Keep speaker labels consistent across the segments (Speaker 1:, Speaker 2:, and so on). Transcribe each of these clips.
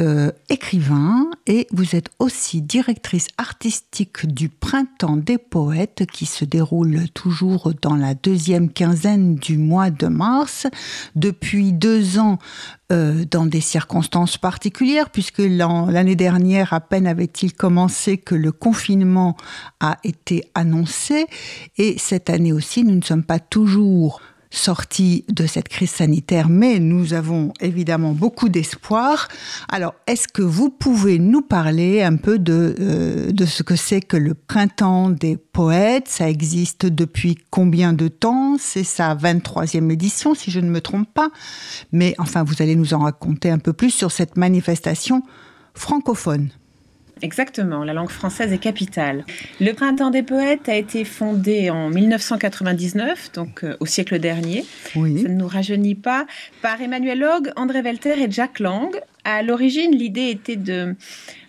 Speaker 1: euh, écrivain et vous êtes aussi directrice artistique du Printemps des poètes qui se déroule toujours dans la deuxième quinzaine du mois de mars. Depuis deux ans, euh, dans des circonstances particulières, puisque l'année dernière, à peine avait-il commencé que le confinement a été annoncé. Et cette année aussi, nous ne sommes pas toujours sortie de cette crise sanitaire, mais nous avons évidemment beaucoup d'espoir. Alors, est-ce que vous pouvez nous parler un peu de, euh, ce que c'est que le printemps des poètes? Ça existe depuis combien de temps? C'est sa 23e édition, si je ne me trompe pas. Mais enfin, vous allez nous en raconter un peu plus sur cette manifestation francophone.
Speaker 2: Exactement, la langue française est capitale. Le Printemps des poètes a été fondé en 1999, donc euh, au siècle dernier. Oui. Ça ne nous rajeunit pas. Par Emmanuel Hogg, André Welter et Jack Lang. À l'origine, l'idée était de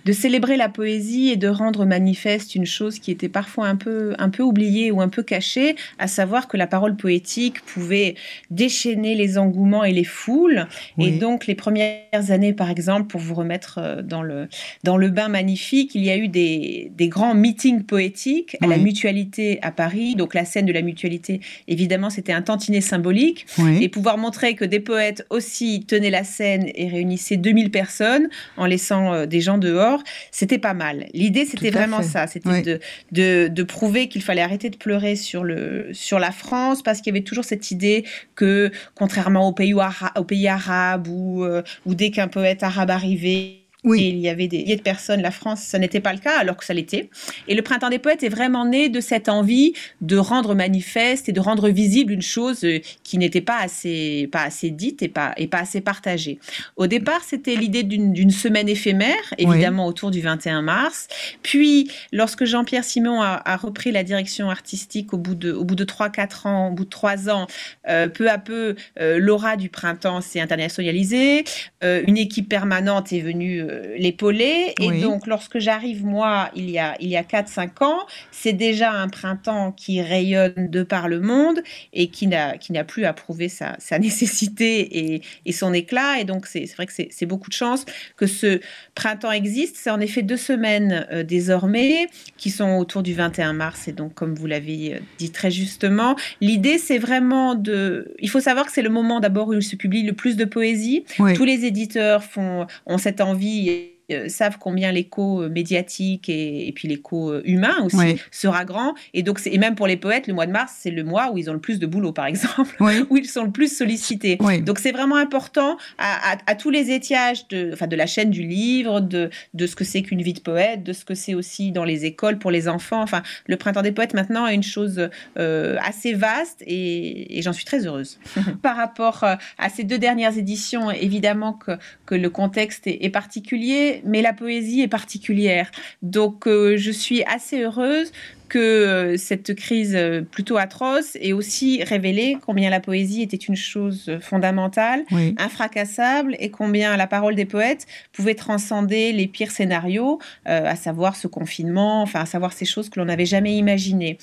Speaker 2: de célébrer la poésie et de rendre manifeste une chose qui était parfois un peu, un peu oubliée ou un peu cachée, à savoir que la parole poétique pouvait déchaîner les engouements et les foules. Et donc, les premières années, par exemple, pour vous remettre euh, dans le, dans le bain magnifique, il y a eu des, des grands meetings poétiques à la Mutualité à Paris. Donc, la scène de la Mutualité, évidemment, c'était un tantinet symbolique. Et pouvoir montrer que des poètes aussi tenaient la scène et réunissaient 2000 personnes en laissant euh, des gens dehors c'était pas mal. L'idée, c'était vraiment ça. C'était de, de, prouver qu'il fallait arrêter de pleurer sur, le, sur la France parce qu'il y avait toujours cette idée que, contrairement aux pays, aux pays arabes ou, euh, ou dès qu'un poète arabe arrivait, oui. il y avait des milliers de personnes. La France, ça n'était pas le cas, alors que ça l'était. Et le Printemps des poètes est vraiment né de cette envie de rendre manifeste et de rendre visible une chose euh, qui n'était pas assez, pas assez dite et pas, et pas assez partagée. Au départ, c'était l'idée d'une semaine éphémère, évidemment autour du 21 mars. Puis, lorsque Jean-Pierre Simon a, repris la direction artistique au bout de, au bout de 3-4 ans, au bout de 3 ans, euh, peu à peu, euh, l'aura du printemps s'est internationalisée. une équipe permanente est venue l'épauler. Et donc, lorsque j'arrive, moi, il y a, il y a 4-5 ans, c'est déjà un printemps qui rayonne de par le monde et qui n'a, qui n'a plus à prouver sa, sa nécessité et, et, son éclat. Et donc, c'est, vrai que c'est, beaucoup de chance que ce printemps existe. C'est en effet deux semaines euh, désormais qui sont autour du 21 mars. Et donc, comme vous l'avez euh, dit très justement, l'idée, c'est vraiment de... Il faut savoir que c'est le moment d'abord où il se publie le plus de poésie. Tous les éditeurs font, ont cette envie three euh, savent combien l'écho euh, médiatique et, puis l'écho euh, humain aussi sera grand. Et donc, et même pour les poètes, le mois de mars, c'est le mois où ils ont le plus de boulot, par exemple, où ils sont le plus sollicités. Donc, c'est vraiment important à, tous les étiages de, enfin, de la chaîne du livre, de, de ce que c'est qu'une vie de poète, de ce que c'est aussi dans les écoles pour les enfants. Enfin, le printemps des poètes maintenant est une chose assez vaste et, j'en suis très heureuse. par rapport à ces deux dernières éditions, évidemment que, que le contexte est particulier mais la poésie est particulière. Donc euh, je suis assez heureuse que euh, cette crise euh, plutôt atroce ait aussi révélé combien la poésie était une chose fondamentale, infracassable, et combien la parole des poètes pouvait transcender les pires scénarios, à savoir ce confinement, enfin à savoir ces choses que l'on n'avait jamais imaginées.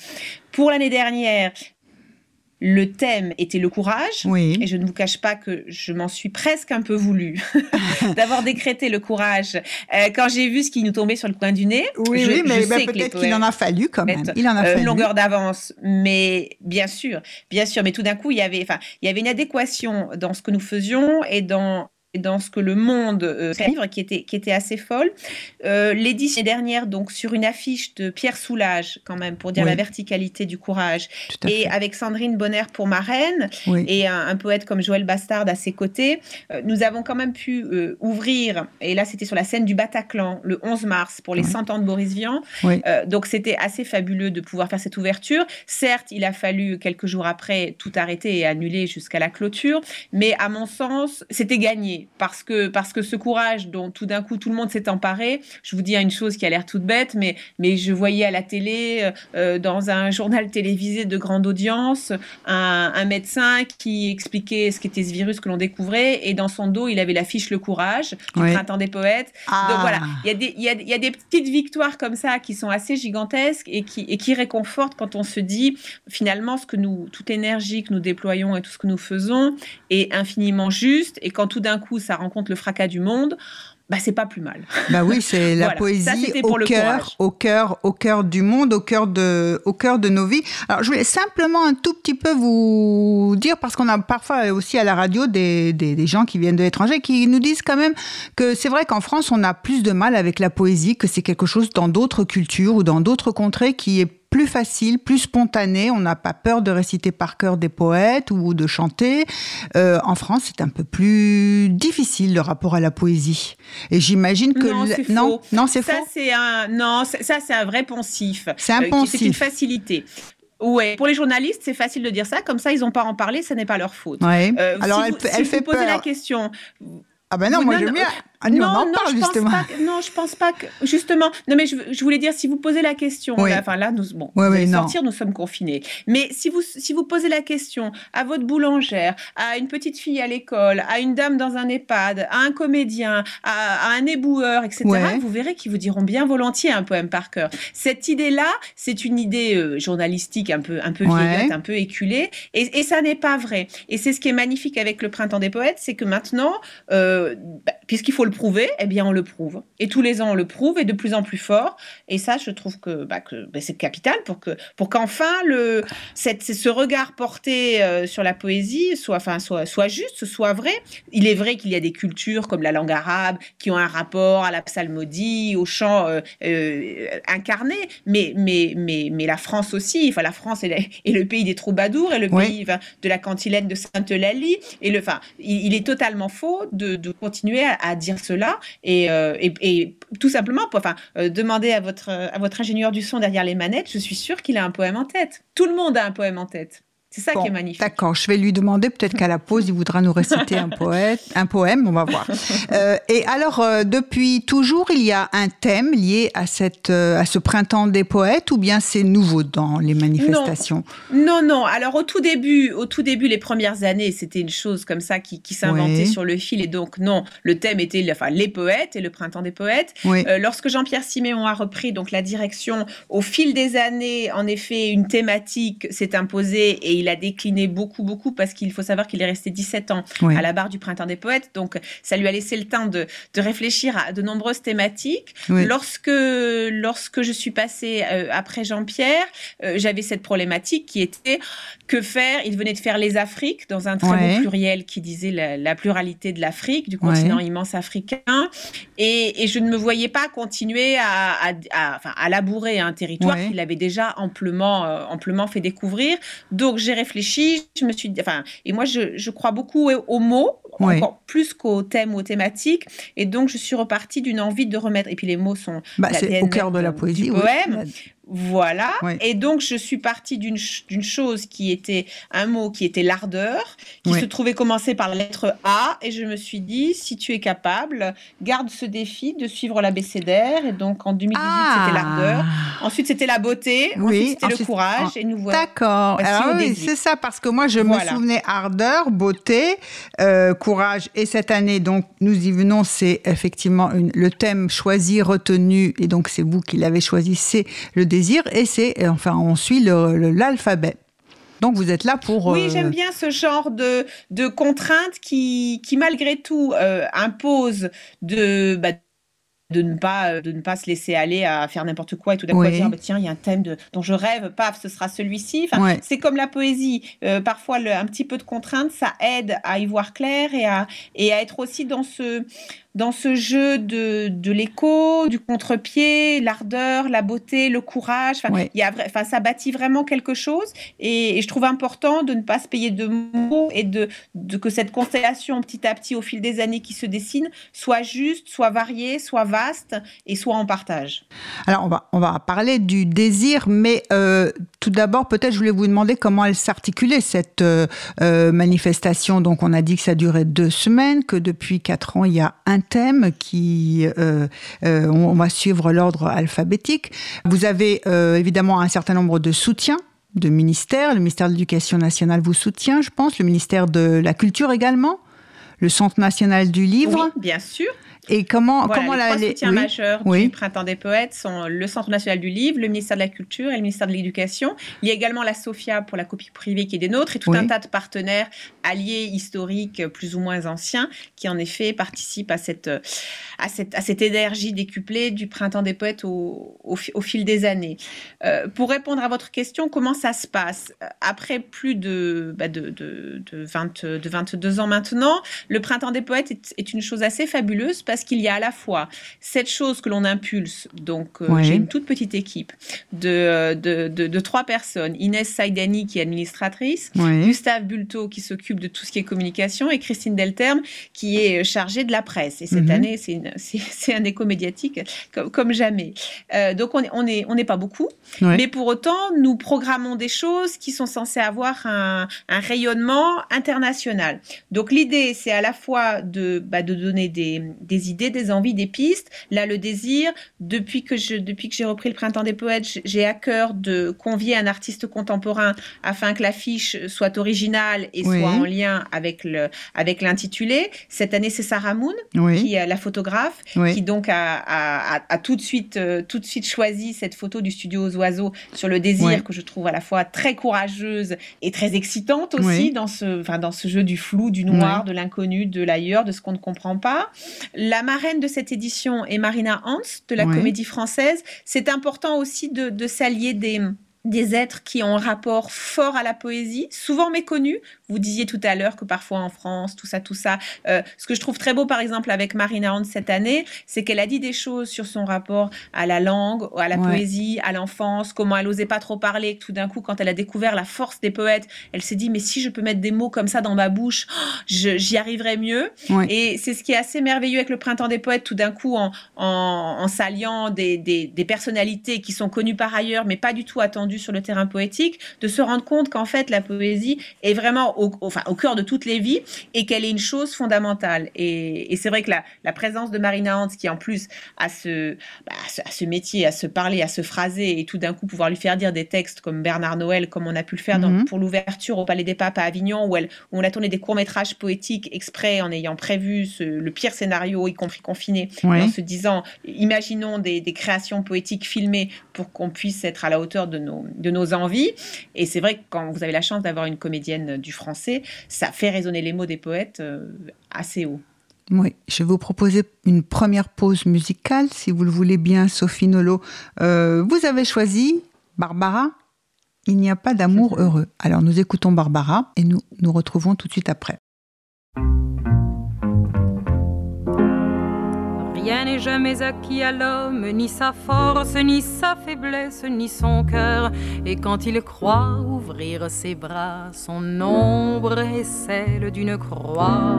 Speaker 2: Pour l'année dernière, le thème était le courage. Et je ne vous cache pas que je m'en suis presque un peu voulu d'avoir décrété le courage. Euh, quand j'ai vu ce qui nous tombait sur le coin du nez,
Speaker 1: oui, oui mais ben, peut-être qu'il en a fallu quand même. Il en a euh,
Speaker 2: Une longueur d'avance, mais bien sûr, bien sûr. Mais tout d'un coup, il y avait, enfin, il y avait une adéquation dans ce que nous faisions et dans dans ce que le monde euh, livre, qui était, qui était assez folle. Euh, L'édition dernière, donc sur une affiche de Pierre Soulages, quand même, pour dire la verticalité du courage, et avec Sandrine Bonner pour marraine, et un, poète comme Joël Bastard à ses côtés, euh, nous avons quand même pu euh, ouvrir, et là c'était sur la scène du Bataclan, le 11 mars, pour les 100 ans de Boris Vian. donc c'était assez fabuleux de pouvoir faire cette ouverture. Certes, il a fallu quelques jours après tout arrêter et annuler jusqu'à la clôture, mais à mon sens, c'était gagné Parce que, parce que ce courage dont tout d'un coup tout le monde s'est emparé, je vous dis une chose qui a l'air toute bête, mais, mais je voyais à la télé, euh, euh, dans un journal télévisé de grande audience, un, médecin qui expliquait ce qu'était ce virus que l'on découvrait, et dans son dos, il avait l'affiche Le Courage du Printemps des Poètes.
Speaker 1: Ah.
Speaker 2: Donc voilà, il y, a des, il, y a, il y a des petites victoires comme ça qui sont assez gigantesques et qui, et qui réconfortent quand on se dit, finalement, ce que nous, toute énergie que nous déployons et tout ce que nous faisons est infiniment juste, et quand tout d'un coup ça rencontre le fracas du monde, bah c'est pas plus mal.
Speaker 1: Bah oui, c'est la poésie au cœur, au cœur, au cœur du monde, au cœur de, au cœur de nos vies. Alors je voulais simplement un tout petit peu vous dire parce qu'on a parfois aussi à la radio des, des, des gens qui viennent de l'étranger qui nous disent quand même que c'est vrai qu'en France on a plus de mal avec la poésie, que c'est quelque chose dans d'autres cultures ou dans d'autres contrées qui est plus facile, plus spontané. On n'a pas peur de réciter par cœur des poètes ou de chanter. Euh, en France, c'est un peu plus difficile le rapport à la poésie. Et j'imagine que
Speaker 2: non, c'est
Speaker 1: non, non, c'est faux.
Speaker 2: c'est un non, ça c'est un vrai poncif.
Speaker 1: C'est un poncif.
Speaker 2: c'est une facilité. Ouais, pour les journalistes, c'est facile de dire ça. Comme ça, ils n'ont pas à en parler, ce n'est pas leur faute.
Speaker 1: Ouais. Euh, Alors, elle, elle
Speaker 2: si
Speaker 1: fait
Speaker 2: vous posez
Speaker 1: peur.
Speaker 2: la question.
Speaker 1: Ah ben non, moi j'aime bien. Ah, non, on en
Speaker 2: non,
Speaker 1: parle
Speaker 2: je
Speaker 1: justement.
Speaker 2: Pense pas que, non, je pense pas que justement. Non, mais je, je voulais dire si vous posez la question.
Speaker 1: Oui.
Speaker 2: Là, enfin là, nous, bon,
Speaker 1: Oui,
Speaker 2: vous
Speaker 1: oui,
Speaker 2: allez
Speaker 1: non.
Speaker 2: sortir, nous sommes confinés. Mais si vous si vous posez la question à votre boulangère, à une petite fille à l'école, à une dame dans un EHPAD, à un comédien, à, à un éboueur, etc.,
Speaker 1: Ouais.
Speaker 2: vous verrez qu'ils vous diront bien volontiers un poème par cœur. Cette idée-là, c'est une idée euh, journalistique un peu un peu
Speaker 1: Ouais.
Speaker 2: vieillotte, un peu éculée, et, et ça n'est pas vrai. Et c'est ce qui est magnifique avec le printemps des poètes, c'est que maintenant, euh, bah, puisqu'il faut le prouver, eh bien on le prouve. Et tous les ans on le prouve et de plus en plus fort. Et ça, je trouve que, bah, que bah, c'est capital pour que pour qu'enfin le cette, ce regard porté euh, sur la poésie soit enfin soit soit juste, soit vrai. Il est vrai qu'il y a des cultures comme la langue arabe qui ont un rapport à la psalmodie, au chant euh, euh, incarné, mais mais mais mais la France aussi. Enfin la France est, la- est le pays des troubadours et le
Speaker 1: Oui.
Speaker 2: pays de la cantilène de Sainte-Eulalie. Et le, enfin, il, il est totalement faux de, de continuer à, à dire cela et, euh, et, et tout simplement, pour, enfin, euh, demander à votre à votre ingénieur du son derrière les manettes. Je suis sûre qu'il a un poème en tête. Tout le monde a un poème en tête. C'est ça
Speaker 1: Bon,
Speaker 2: qui est magnifique.
Speaker 1: D'accord, je vais lui demander peut-être qu'à la pause, il voudra nous réciter un poète, un poème, on va voir. Euh, et alors, euh, depuis toujours, il y a un thème lié à cette, euh, à ce printemps des poètes, ou bien c'est nouveau dans les manifestations?
Speaker 2: Non, non. Alors au tout début, au tout début, les premières années, c'était une chose comme ça qui, qui s'inventait sur le fil. Et donc non, le thème était enfin les poètes et le printemps des poètes.
Speaker 1: Oui.
Speaker 2: Lorsque Jean-Pierre Siméon a repris donc la direction, au fil des années, en effet, une thématique s'est imposée et il a décliné beaucoup, beaucoup parce qu'il faut savoir qu'il est resté 17 ans
Speaker 1: Oui.
Speaker 2: à la barre du printemps des poètes. Donc ça lui a laissé le temps de, de réfléchir à de nombreuses thématiques.
Speaker 1: Oui.
Speaker 2: Lorsque, lorsque je suis passée euh, après Jean-Pierre, euh, j'avais cette problématique qui était que faire? Il venait de faire les Afriques dans un très
Speaker 1: Ouais.
Speaker 2: beau pluriel qui disait la, la pluralité de l'Afrique, du
Speaker 1: Ouais.
Speaker 2: continent immense africain. Et, et je ne me voyais pas continuer à, à, à- enfin, à labourer un territoire
Speaker 1: Ouais.
Speaker 2: qu'il avait déjà amplement, euh, amplement fait découvrir. Donc j'ai réfléchi, je me suis dit, enfin, et moi je, je crois beaucoup aux, mots, encore plus qu'aux thèmes, aux thématiques. Et donc je suis repartie d'une envie de remettre. Et puis les mots sont
Speaker 1: Bah, c'est au cœur de la
Speaker 2: du
Speaker 1: poésie. oui.
Speaker 2: Voilà. Et donc, je suis partie d'une ch- d'une chose qui était un mot qui était l'ardeur, qui se trouvait commencer par la lettre A. Et je me suis dit, si tu es capable, garde ce défi de suivre l'abécédaire. Et donc, en 2018,
Speaker 1: Ah.
Speaker 2: c'était l'ardeur. Ensuite, c'était la beauté.
Speaker 1: Oui,
Speaker 2: Ensuite, c'était le courage. Et nous voilà.
Speaker 1: D'accord.
Speaker 2: Au
Speaker 1: oui, c'est ça, parce que moi, je me souvenais ardeur, beauté, euh, courage. Et cette année, donc, nous y venons, c'est effectivement une- le thème choisi, retenu, et donc c'est vous qui l'avez choisi, c'est le désir, et c'est, euh, enfin, on suit l'alphabet. Donc, vous êtes là pour...
Speaker 2: Oui,
Speaker 1: euh,
Speaker 2: j'aime bien ce genre de, de contraintes qui, qui malgré tout, euh, imposent de, bah, de, ne pas, de ne pas se laisser aller à faire n'importe quoi et tout d'un coup dire, bah, tiens, il y a un thème de, dont je rêve, paf, ce sera celui-ci. Enfin,
Speaker 1: Ouais.
Speaker 2: C'est comme la poésie. Euh, parfois, le- un petit peu de contrainte, ça aide à y voir clair et à, et à être aussi dans ce, dans ce jeu de, de l'écho, du contre-pied, l'ardeur, la beauté, le courage. Enfin,
Speaker 1: Ouais.
Speaker 2: il y a vra- enfin, ça bâtit vraiment quelque chose. Et, et je trouve important de ne pas se payer de mots et de, de que cette constellation petit à petit au fil des années qui se dessine soit juste, soit variée, soit vaste vaste et soit en partage.
Speaker 1: Alors, on va, on va parler du désir, mais euh, tout d'abord, peut-être, je voulais vous demander comment elle s'articulait, cette euh, euh, manifestation. Donc, on a dit que ça durait deux semaines, que depuis quatre ans, il y a un thème qui... on va suivre l'ordre alphabétique. Vous avez évidemment un certain nombre de soutiens de ministères. Le ministère de l'Éducation nationale vous soutient, je pense. Le ministère de la Culture également. Le Centre national du livre.
Speaker 2: Oui, bien sûr.
Speaker 1: Et comment, comment
Speaker 2: les trois soutiens majeurs du Printemps des Poètes sont le Centre national du livre, le ministère de la Culture et le ministère de l'Éducation. Il y a également la SOFIA pour la copie privée qui est des nôtres et tout un tas de partenaires alliés historiques plus ou moins anciens qui en effet participent à cette, à cette, à cette énergie décuplée du Printemps des Poètes au, au, fil des années. Euh, pour répondre à votre question, comment ça se passe? Après plus de, bah de, de, de, 20, de 22 ans maintenant, le Printemps des Poètes est, est une chose assez fabuleuse parce qu'il y a à la fois cette chose que l'on impulse, donc euh, j'ai une toute petite équipe de, de, de, trois personnes, Inès Saïdani qui est administratrice, Gustave Bulto qui s'occupe de tout ce qui est communication et Christine Delterme qui est chargée de la presse. Et cette mhm. année, c'est un écho médiatique comme, comme jamais. Euh, donc on n'est on est, on n'est pas beaucoup, mais pour autant, nous programmons des choses qui sont censées avoir un, un rayonnement international. Donc l'idée, c'est à la fois de, bah, de donner des, des idées, des envies, des pistes. Là, le désir, depuis que je, depuis que j'ai repris le Printemps des Poètes, j'ai à cœur de convier un artiste contemporain afin que l'affiche soit originale et soit en lien avec le, avec l'intitulé. Cette année, c'est Sarah Moon, qui est la photographe, qui donc a, a, tout de suite, euh, tout de suite choisi cette photo du studio aux oiseaux sur le désir que je trouve à la fois très courageuse et très excitante aussi dans ce, enfin, dans ce jeu du flou, du noir, de l'inconnu, de l'ailleurs, de ce qu'on ne comprend pas. La marraine de cette édition est Marina Hans de la Comédie Française. C'est important aussi de, de s'allier des des êtres qui ont un rapport fort à la poésie, souvent méconnus. Vous disiez tout à l'heure que parfois en France, tout ça, tout ça. Euh, ce que je trouve très beau, par exemple, avec Marina Hans cette année, c'est qu'elle a dit des choses sur son rapport à la langue, à la poésie, à l'enfance, comment elle osait pas trop parler. Tout d'un coup, quand elle a découvert la force des poètes, elle s'est dit mais si je peux mettre des mots comme ça dans ma bouche, j'y arriverai mieux. Et c'est ce qui est assez merveilleux avec le printemps des poètes. Tout d'un coup, en, en, s'alliant des, des, des personnalités qui sont connues par ailleurs, mais pas du tout attendues sur le terrain poétique, de se rendre compte qu'en fait la poésie est vraiment au, enfin, au cœur de toutes les vies et qu'elle est une chose fondamentale. Et, c'est vrai que la, la, présence de Marina Hans, qui en plus a ce, bah, à ce métier, à se parler, à se phraser et tout d'un coup pouvoir lui faire dire des textes comme Bernard Noël, comme on a pu le faire mhm. pour l'ouverture au Palais des Papes à Avignon, où, elle, où on a tourné des courts-métrages poétiques exprès en ayant prévu le pire scénario, y compris confiné, en se disant, imaginons des, des créations poétiques filmées pour qu'on puisse être à la hauteur de nos, de nos envies. Et c'est vrai que quand vous avez la chance d'avoir une comédienne du français, ça fait résonner les mots des poètes euh, assez haut.
Speaker 1: Oui, je vais vous proposer une première pause musicale, si vous le voulez bien, Sophie Nolo. Euh, vous avez choisi Barbara. Il n'y a pas d'amour heureux. Alors nous écoutons Barbara et nous nous retrouvons tout de suite après.
Speaker 3: Rien n'est jamais acquis à l'homme, ni sa force, ni sa faiblesse, ni son cœur. Et quand il croit ouvrir ses bras, son ombre est celle d'une croix.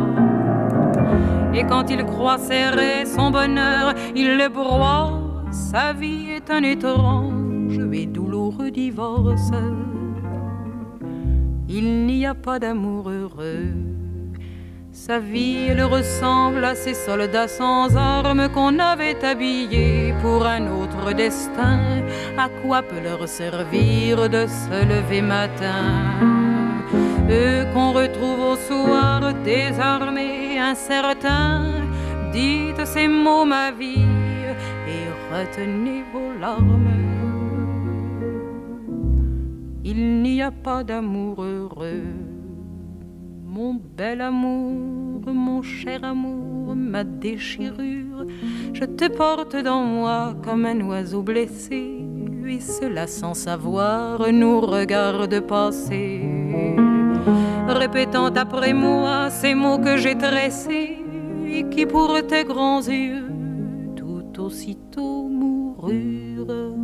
Speaker 3: Et quand il croit serrer son bonheur, il le broie. Sa vie est un étrange et douloureux divorce. Il n'y a pas d'amour heureux sa vie, elle ressemble à ces soldats sans armes qu'on avait habillés pour un autre destin. À quoi peut leur servir de se lever matin? Eux qu'on retrouve au soir désarmés, incertains. Dites ces mots, ma vie, et retenez vos larmes. Il n'y a pas d'amour heureux mon bel amour, mon cher amour, ma déchirure, je te porte dans moi comme un oiseau blessé, et cela sans savoir nous regarde passer. Répétant après moi ces mots que j'ai tressés, et qui pour tes grands yeux tout aussitôt moururent.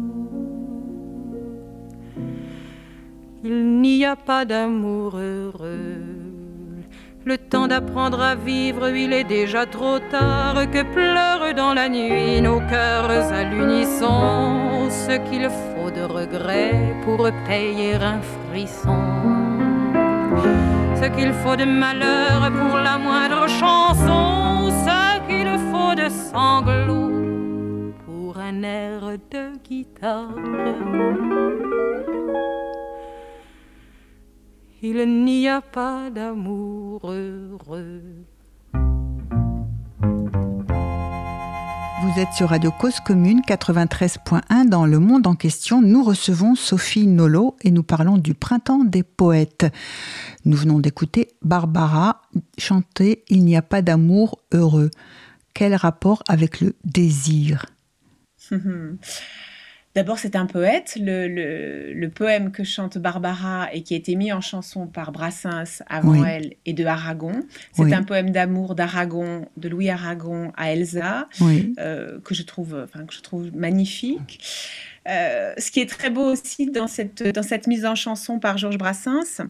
Speaker 3: Il n'y a pas d'amour heureux Le temps d'apprendre à vivre, il est déjà trop tard que pleurent dans la nuit nos cœurs à l'unisson. Ce qu'il faut de regret pour payer un frisson. Ce qu'il faut de malheur pour la moindre chanson. Ce qu'il faut de sanglots pour un air de guitare. Il n'y a pas d'amour heureux.
Speaker 1: Vous êtes sur Radio Cause Commune 93.1 dans Le Monde en question. Nous recevons Sophie Nolo et nous parlons du printemps des poètes. Nous venons d'écouter Barbara chanter Il n'y a pas d'amour heureux. Quel rapport avec le désir?
Speaker 2: D'abord, c'est un poète. Le, poème que chante Barbara et qui a été mis en chanson par Brassens avant elle et de Aragon. C'est un poème d'amour d'Aragon, de Louis Aragon à Elsa, euh, que, je trouve, enfin, que je trouve magnifique. Euh, ce qui est très beau aussi dans cette, dans cette mise en chanson par Georges Brassens,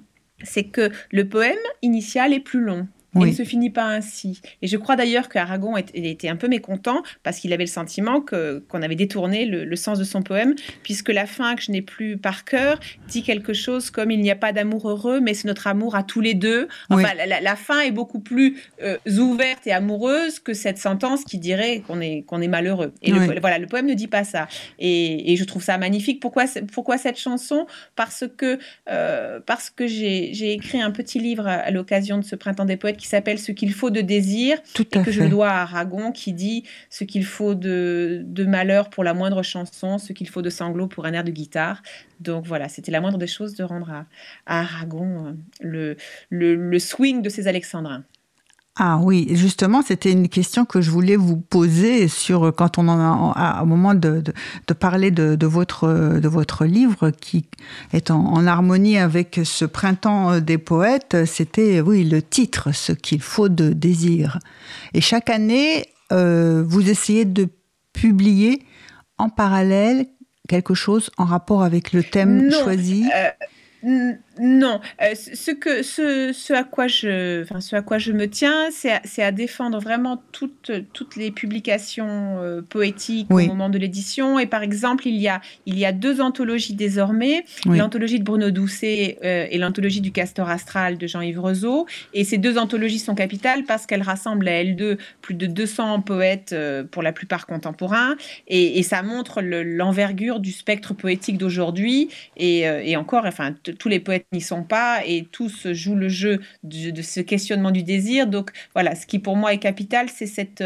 Speaker 2: c'est que le poème initial est plus long. Il ne se finit pas ainsi. Et je crois d'ailleurs qu'Aragon était un peu mécontent parce qu'il avait le sentiment que, qu'on avait détourné le, sens de son poème, puisque la fin, que je n'ai plus par cœur, dit quelque chose comme il n'y a pas d'amour heureux, mais c'est notre amour à tous les deux. Enfin, la, fin est beaucoup plus euh, ouverte et amoureuse que cette sentence qui dirait qu'on est, qu'on est malheureux. Et le, voilà, le poème ne dit pas ça. Et, je trouve ça magnifique. Pourquoi, pourquoi cette chanson? Parce que, euh, parce que j'ai, j'ai écrit un petit livre à l'occasion de ce Printemps des Poètes qui s'appelle Ce qu'il faut de désir, Tout et que je dois à Aragon, qui dit Ce qu'il faut de, de malheur pour la moindre chanson, ce qu'il faut de sanglots pour un air de guitare. Donc voilà, c'était la moindre des choses de rendre à, Aragon euh, le, le, le swing de ces alexandrins.
Speaker 1: Ah oui, justement, c'était une question que je voulais vous poser sur quand on en a au moment de, de, parler de, de, votre de votre livre qui est en, harmonie avec ce printemps des poètes. C'était oui le titre, ce qu'il faut de désir. Et chaque année, euh, vous essayez de publier en parallèle quelque chose en rapport avec le thème choisi?
Speaker 2: Euh, non, euh, ce, que, ce, ce, à quoi je, enfin, ce à quoi je me tiens, c'est à, à, défendre vraiment toutes, toutes les publications euh, poétiques au moment de l'édition. Et par exemple, il y a, il y a deux anthologies désormais, l'anthologie de Bruno Doucet euh, et l'anthologie du Castor Astral de Jean-Yves Rezeau. Et ces deux anthologies sont capitales parce qu'elles rassemblent à elles deux plus de 200 poètes, pour la plupart contemporains. Et, et ça montre l'envergure du spectre poétique d'aujourd'hui. Et, et encore, enfin, tous les poètes n'y sont pas et tous jouent le jeu de, ce questionnement du désir. Donc voilà, ce qui pour moi est capital, c'est cette,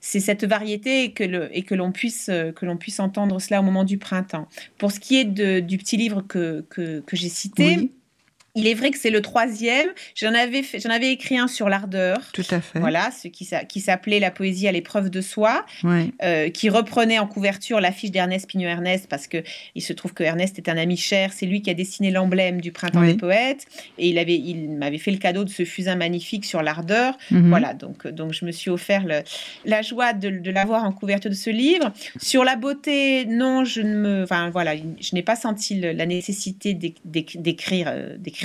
Speaker 2: c'est cette variété et que, l'on puisse, puisse entendre cela au moment du printemps. Pour ce qui est de, du petit livre que, que, que j'ai cité, il est vrai que c'est le troisième. J'en avais, j'en avais écrit un sur l'ardeur.
Speaker 1: Tout à fait.
Speaker 2: Voilà, ce qui, qui s'appelait La poésie à l'épreuve de soi, euh, qui reprenait en couverture l'affiche d'Ernest Pignot-Ernest, parce que il se trouve que Ernest est un ami cher. C'est lui qui a dessiné l'emblème du Printemps des Poètes. Et il, avait, il m'avait fait le cadeau de ce fusain magnifique sur l'ardeur. Mhm. Voilà, donc, donc je me suis offert le, la joie de, de l'avoir en couverture de ce livre. Sur la beauté, non, je ne me. Enfin, voilà, je n'ai pas senti la nécessité d'écrire,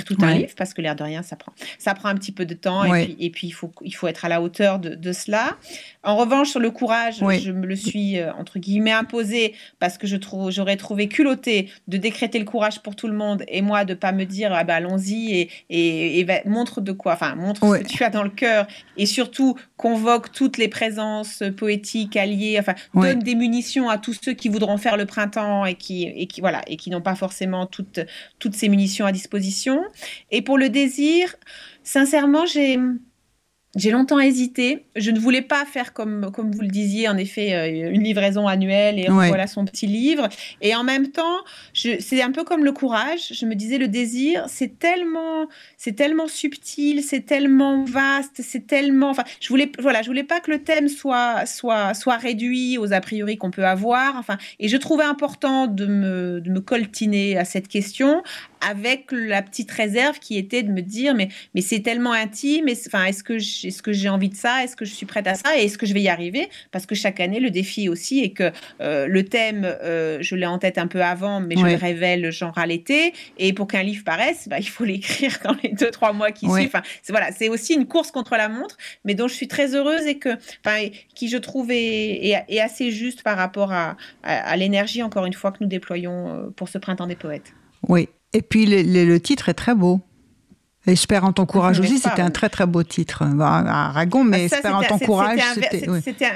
Speaker 2: tout un livre parce que l'air de rien, ça prend, ça prend un petit peu de temps et, puis, et puis il faut, il faut être à la hauteur de, de cela. En revanche, sur le courage, je me le suis euh, entre guillemets imposé parce que je trouve, j'aurais trouvé culotté de décréter le courage pour tout le monde et moi de pas me dire ah bah allons-y et, et, et montre de quoi, enfin montre ce que tu as dans le cœur et surtout convoque toutes les présences poétiques alliées, enfin donne des munitions à tous ceux qui voudront faire le printemps et qui, et qui voilà et qui n'ont pas forcément toutes toutes ces munitions à disposition. Et pour le désir, sincèrement, j'ai j'ai longtemps hésité. Je ne voulais pas faire comme, comme vous le disiez, en effet, euh, une livraison annuelle et voilà son petit livre. Et en même temps, c'est un peu comme le courage. Je me disais, le désir, c'est tellement, c'est tellement subtil, c'est tellement vaste, c'est tellement. Enfin, je voulais, voilà, je voulais pas que le thème soit, soit, soit réduit aux a priori qu'on peut avoir. Enfin, et je trouvais important de me, de me coltiner à cette question avec la petite réserve qui était de me dire mais, mais c'est tellement intime, enfin, est-ce que j'ai envie de ça, est-ce que je suis prête à ça? Et est-ce que je vais y arriver? Parce que chaque année, le défi aussi est que euh, le thème, euh, je l'ai en tête un peu avant, mais je le révèle genre à l'été. Et pour qu'un livre paraisse, bah, il faut l'écrire dans les deux, trois mois qui suivent. Enfin, c'est voilà, c'est aussi une course contre la montre, mais dont je suis très heureuse et que, qui je trouve est, est, assez juste par rapport à, à l'énergie, encore une fois, que nous déployons euh, pour ce printemps des poètes.
Speaker 1: Oui, et puis le, titre est très beau. Espère en ton courage aussi, c'était un très très beau titre. Aragon, mais ah, Espère en ton courage,
Speaker 2: c'était.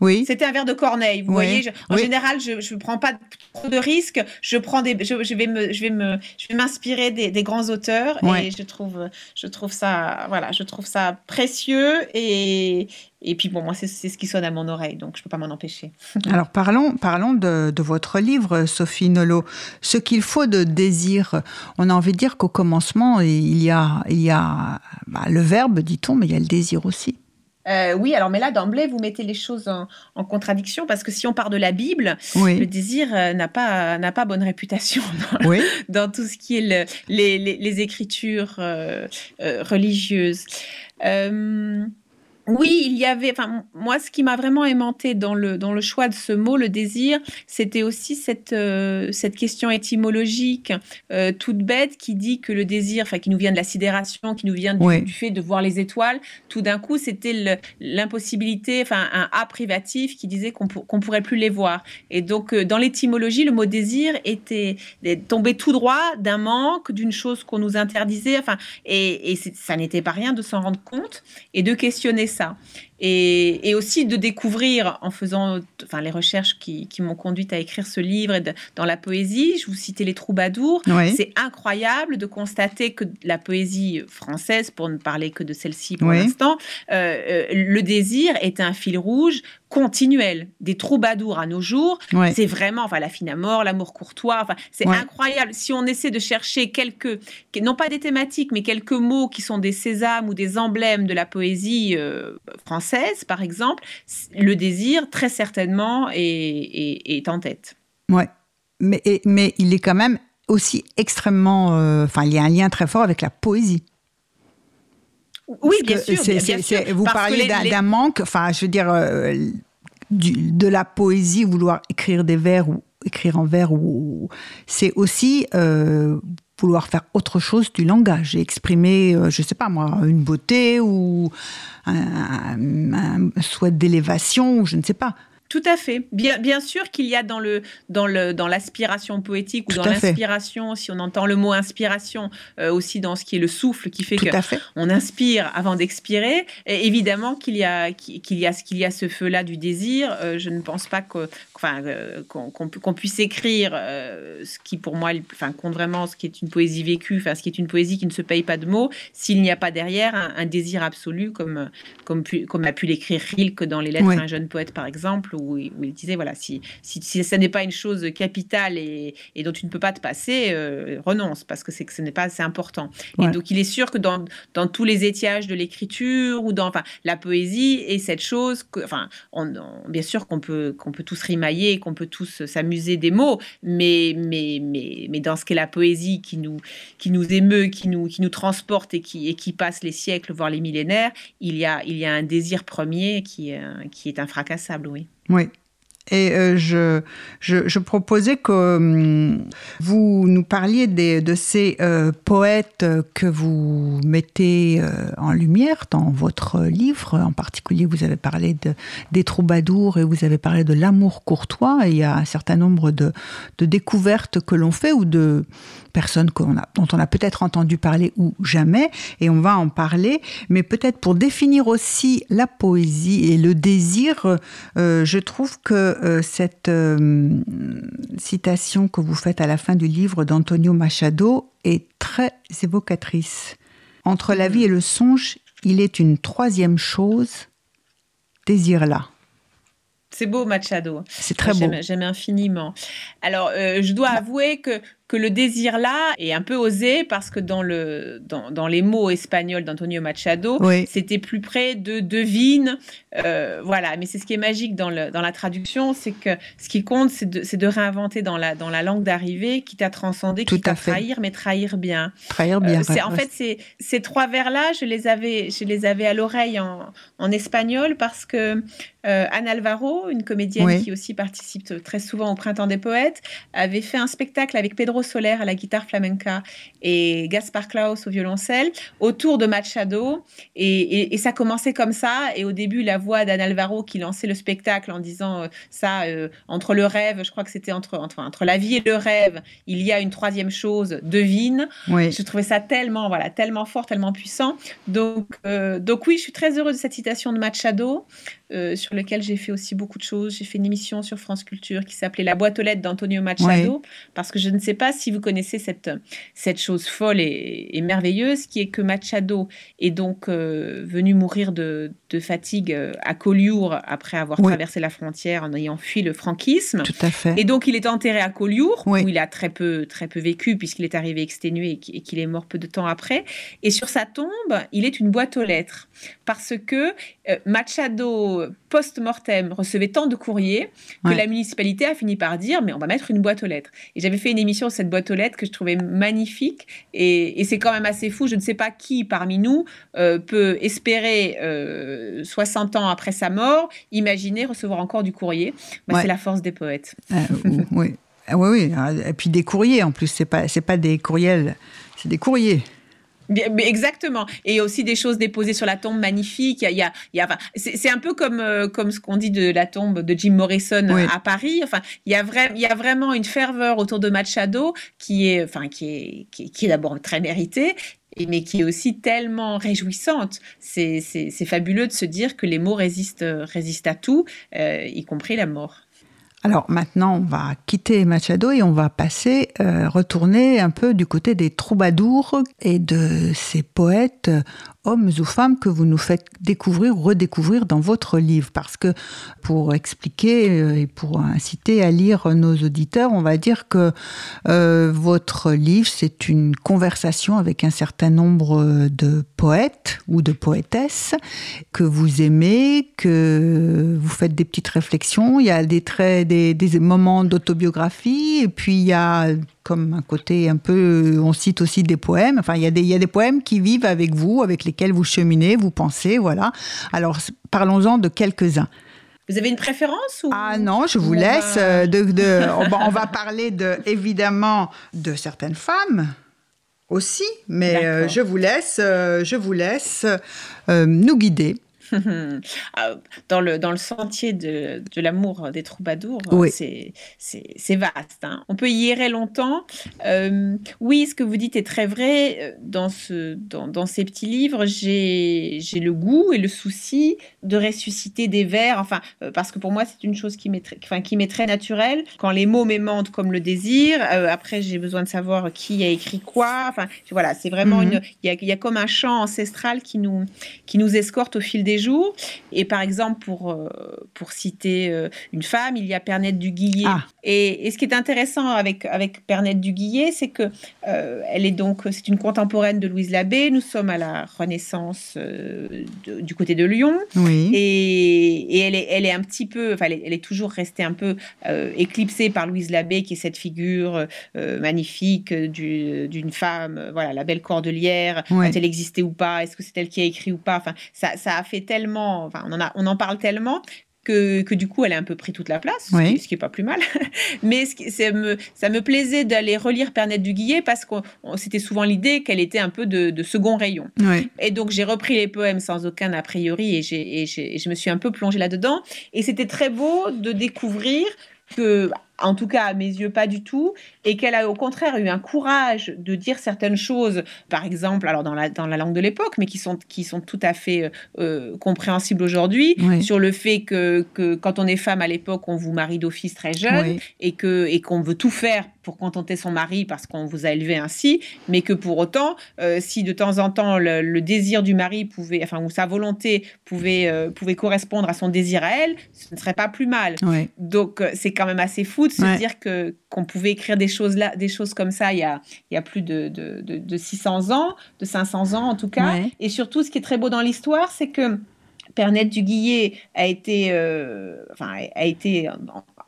Speaker 2: Oui. C'était un verre de Corneille. Vous voyez, en général, je ne prends pas trop de risques. Je prends des, je, vais me, je vais me, je vais m'inspirer des, des, grands auteurs et je trouve, je trouve ça, voilà, je trouve ça précieux et, et puis bon, moi, c'est ce qui sonne à mon oreille, donc je ne peux pas m'en empêcher.
Speaker 1: Alors parlons, parlons de, de, votre livre, Sophie Nolot. Ce qu'il faut de désir. On a envie de dire qu'au commencement, il y a, il y a bah, le verbe, dit-on, mais il y a le désir aussi.
Speaker 2: Euh, oui, alors mais là d'emblée vous mettez les choses en, contradiction parce que si on part de la Bible, le désir euh, n'a pas n'a pas bonne réputation dans, dans, tout ce qui est les, les, écritures euh, religieuses. Oui, il y avait. Enfin, moi, ce qui m'a vraiment aimanté dans le, dans le choix de ce mot, le désir, c'était aussi cette, euh, cette question étymologique euh, toute bête qui dit que le désir, enfin, qui nous vient de la sidération, qui nous vient du, fait de voir les étoiles, tout d'un coup, c'était l'impossibilité, enfin, un A privatif qui disait qu'on ne pourrait plus les voir. Et donc, euh, dans l'étymologie, le mot désir était tombé tout droit d'un manque, d'une chose qu'on nous interdisait, enfin, et, et ça n'était pas rien de s'en rendre compte et de questionner ça ça. Et, aussi de découvrir en faisant enfin, les recherches qui, m'ont conduite à écrire ce livre et dans la poésie. Je vous citais les troubadours. C'est incroyable de constater que la poésie française, pour ne parler que de celle-ci pour l'instant, euh, euh, le désir est un fil rouge continuel des troubadours à nos jours. C'est vraiment, enfin, la fine à mort, l'amour courtois. Enfin, c'est incroyable. Si on essaie de chercher quelques, non pas des thématiques, mais quelques mots qui sont des sésames ou des emblèmes de la poésie euh, française, par exemple, le désir, très certainement, est, en tête.
Speaker 1: Ouais, mais, mais il est quand même aussi extrêmement. Euh, enfin, il y a un lien très fort avec la poésie.
Speaker 2: Oui, bien sûr,
Speaker 1: Vous parliez d'un manque, enfin, je veux dire, euh, de la poésie, vouloir écrire des vers ou écrire en vers, ou c'est aussi euh, vouloir faire autre chose du langage et exprimer, euh, je sais pas moi, une beauté ou un, un souhait d'élévation, ou je ne sais pas.
Speaker 2: Tout à fait. Bien, bien sûr qu'il y a dans le dans le dans l'aspiration poétique ou dans l'inspiration, si on entend le mot inspiration, euh, aussi dans ce qui est le souffle qui fait que on inspire avant d'expirer. évidemment qu'il y a qu'il y a qu'il y a ce feu là du désir. Euh, je ne pense pas que enfin euh, qu'on puisse écrire ce qui pour moi enfin compte vraiment ce qui est une poésie vécue, enfin ce qui est une poésie qui ne se paye pas de mots s'il n'y a pas derrière un, désir absolu comme comme comme a pu l'écrire Rilke dans les lettres d'un jeune poète par exemple où, il disait voilà, si, si, si ça n'est pas une chose capitale et, et, dont tu ne peux pas te passer, euh, renonce parce que c'est que ce n'est pas assez important. Et donc il est sûr que dans, dans tous les étiages de l'écriture ou dans enfin, la poésie et cette chose, que, enfin, on, bien sûr qu'on peut qu'on peut tous rimailler, qu'on peut tous s'amuser des mots, mais mais mais mais dans ce qu'est la poésie qui nous qui nous émeut, qui nous qui nous transporte et qui et qui passe les siècles voire les millénaires, il y a il y a un désir premier qui qui est infracassable, oui.
Speaker 1: Oui. Et euh, je, proposais que hum, vous nous parliez de ces euh, poètes que vous mettez euh, en lumière dans votre livre. En particulier, vous avez parlé de, des troubadours et vous avez parlé de l'amour courtois. Il y a un certain nombre de, découvertes que l'on fait ou de, personnes dont on a peut-être entendu parler ou jamais, et on va en parler. Mais peut-être pour définir aussi la poésie et le désir, je trouve que euh, cette euh, citation que vous faites à la fin du livre d'Antonio Machado est très évocatrice. Entre la vie et le songe, il est une troisième chose, désir là.
Speaker 2: C'est beau, Machado.
Speaker 1: C'est très beau.
Speaker 2: J'aime infiniment. Alors, je dois avouer que que le désir là est un peu osé parce que dans, le, dans, dans les mots espagnols d'Antonio Machado, c'était plus près de devine. Euh, voilà, mais c'est ce qui est magique dans, le, dans la traduction, c'est que ce qui compte, c'est de, de, réinventer dans la, dans la langue d'arrivée, qui t'a transcendé, qui t'a trahir, mais trahir bien.
Speaker 1: Trahir bien.
Speaker 2: c'est, en fait, ces trois vers-là, je les avais, je les avais à l'oreille en, en espagnol parce que euh, Anne Alvaro, une comédienne qui aussi participe très souvent au Printemps des Poètes, avait fait un spectacle avec Pedro Soler à la guitare flamenca et Gaspar Klaus au violoncelle autour de Machado. Et, ça commençait comme ça. Et au début, la voix d'Anne Alvaro qui lançait le spectacle en disant euh, ça, euh, entre le rêve, je crois que c'était entre, entre, entre la vie et le rêve, il y a une troisième chose, devine. Je trouvais ça tellement, voilà, tellement fort, tellement puissant. Donc, donc oui, je suis très heureuse de cette citation de Machado. Euh, sur lequel j'ai fait aussi beaucoup de choses. J'ai fait une émission sur France Culture qui s'appelait La boîte aux lettres d'Antonio Machado, parce que je ne sais pas si vous connaissez cette, cette chose folle et, merveilleuse qui est que Machado est donc euh, venu mourir de, de fatigue euh, à Collioure après avoir traversé la frontière en ayant fui le franquisme.
Speaker 1: Tout à fait.
Speaker 2: Et donc il est enterré à Collioure, où il a très peu, très peu vécu puisqu'il est arrivé exténué et qu'il est mort peu de temps après. Et sur sa tombe, il est une boîte aux lettres parce que Machado post-mortem recevait tant de courriers que la municipalité a fini par dire mais on va mettre une boîte aux lettres. Et j'avais fait une émission sur cette boîte aux lettres que je trouvais magnifique et, c'est quand même assez fou. Je ne sais pas qui parmi nous euh, peut espérer 60 euh, ans après sa mort imaginer recevoir encore du courrier. Bah, c'est la force des poètes.
Speaker 1: Euh, oui. Ah oui, oui. Et puis des courriers en plus, c'est pas c'est pas des courriels, c'est des courriers.
Speaker 2: Exactement. Et aussi des choses déposées sur la tombe magnifiques. Il y a, il y a, c'est un peu comme, euh, comme ce qu'on dit de la tombe de Jim Morrison euh, à Paris. Enfin, il y, a il y a vraiment une ferveur autour de Machado qui est, enfin, qui est, qui, est d'abord très méritée mais qui est aussi tellement réjouissante. C'est fabuleux de se dire que les mots résistent, résistent à tout, euh, y compris la mort.
Speaker 1: Alors maintenant, on va quitter Machado et on va passer, euh, retourner un peu du côté des troubadours et de ces poètes hommes ou femmes que vous nous faites découvrir ou redécouvrir dans votre livre. Parce que pour expliquer euh, et pour inciter à lire nos auditeurs, on va dire que euh, votre livre, c'est une conversation avec un certain nombre de poètes ou de poétesses que vous aimez, que vous faites des petites réflexions. Il y a des traits, des, des moments d'autobiographie et puis il y a comme un côté un peu, on cite aussi des poèmes. Enfin, il y a des, il y a des poèmes qui vivent avec vous, avec lesquels vous cheminez, vous pensez, voilà. Alors, parlons-en de quelques-uns.
Speaker 2: Vous avez une préférence ou...
Speaker 1: Ah non, je vous laisse. Euh, de, de, on, va parler de, évidemment de certaines femmes aussi, mais euh, je vous laisse, euh, je vous laisse nous guider.
Speaker 2: Ah, dans, le, dans le sentier de, de l'amour des troubadours, c'est, c'est, vaste. Hein. On peut y errer longtemps. Euh, oui, ce que vous dites est très vrai. Dans, ce, dans, dans ces petits livres, j'ai, le goût et le souci de ressusciter des vers. Enfin, euh, parce que pour moi, c'est une chose qui m'est très, enfin, qui très naturelle. Quand les mots m'aimantent comme le désir, euh, après, j'ai besoin de savoir qui a écrit quoi. Enfin, voilà, c'est vraiment mhm. une. Il y a, y a comme un chant ancestral qui nous, qui nous escorte au fil des jours. Et par exemple, pour, euh, pour citer euh, une femme, il y a Pernette du Guillet. Ah. Et, ce qui est intéressant avec, avec Pernette du Guillet, c'est que euh, elle est donc c'est une contemporaine de Louise Labbé. Nous sommes à la Renaissance du côté de Lyon.
Speaker 1: Oui.
Speaker 2: Et, et, elle, est, elle est un petit peu, enfin, elle est, toujours restée un peu éclipsée par Louise Labbé, qui est cette figure magnifique d'une femme, voilà, la belle cordelière. A-t-elle existé ou pas Est-ce que c'est elle qui a écrit ou pas? Enfin, ça, ça a fait tellement, enfin, on en, a, on en parle tellement que, que, du coup, elle a un peu pris toute la place, ce, qui, n'est pas plus mal. Mais ce ça, me, ça me plaisait d'aller relire Pernette du Guillet parce que c'était souvent l'idée qu'elle était un peu de, second rayon. Et donc, j'ai repris les poèmes sans aucun a priori et, et, et je me suis un peu plongée là-dedans. Et c'était très beau de découvrir que en tout cas à mes yeux pas du tout, et qu'elle a au contraire eu un courage de dire certaines choses, par exemple, alors dans la, dans la langue de l'époque, mais qui sont, qui sont tout à fait euh, euh, compréhensibles aujourd'hui, sur le fait que, que, quand on est femme à l'époque, on vous marie d'office très jeune, et que et qu'on veut tout faire pour contenter son mari parce qu'on vous a élevé ainsi, mais que pour autant, euh, si de temps en temps le, désir du mari pouvait, enfin, ou sa volonté pouvait, pouvait correspondre à son désir à elle, ce ne serait pas plus mal. Donc c'est quand même assez fou de se dire que qu'on pouvait écrire des choses là, des choses comme ça il y a, il y a plus de, de, de, 600 ans, de 500 ans en tout cas. Et surtout, ce qui est très beau dans l'histoire, c'est que Pernette du Guillet a été, euh, enfin, a été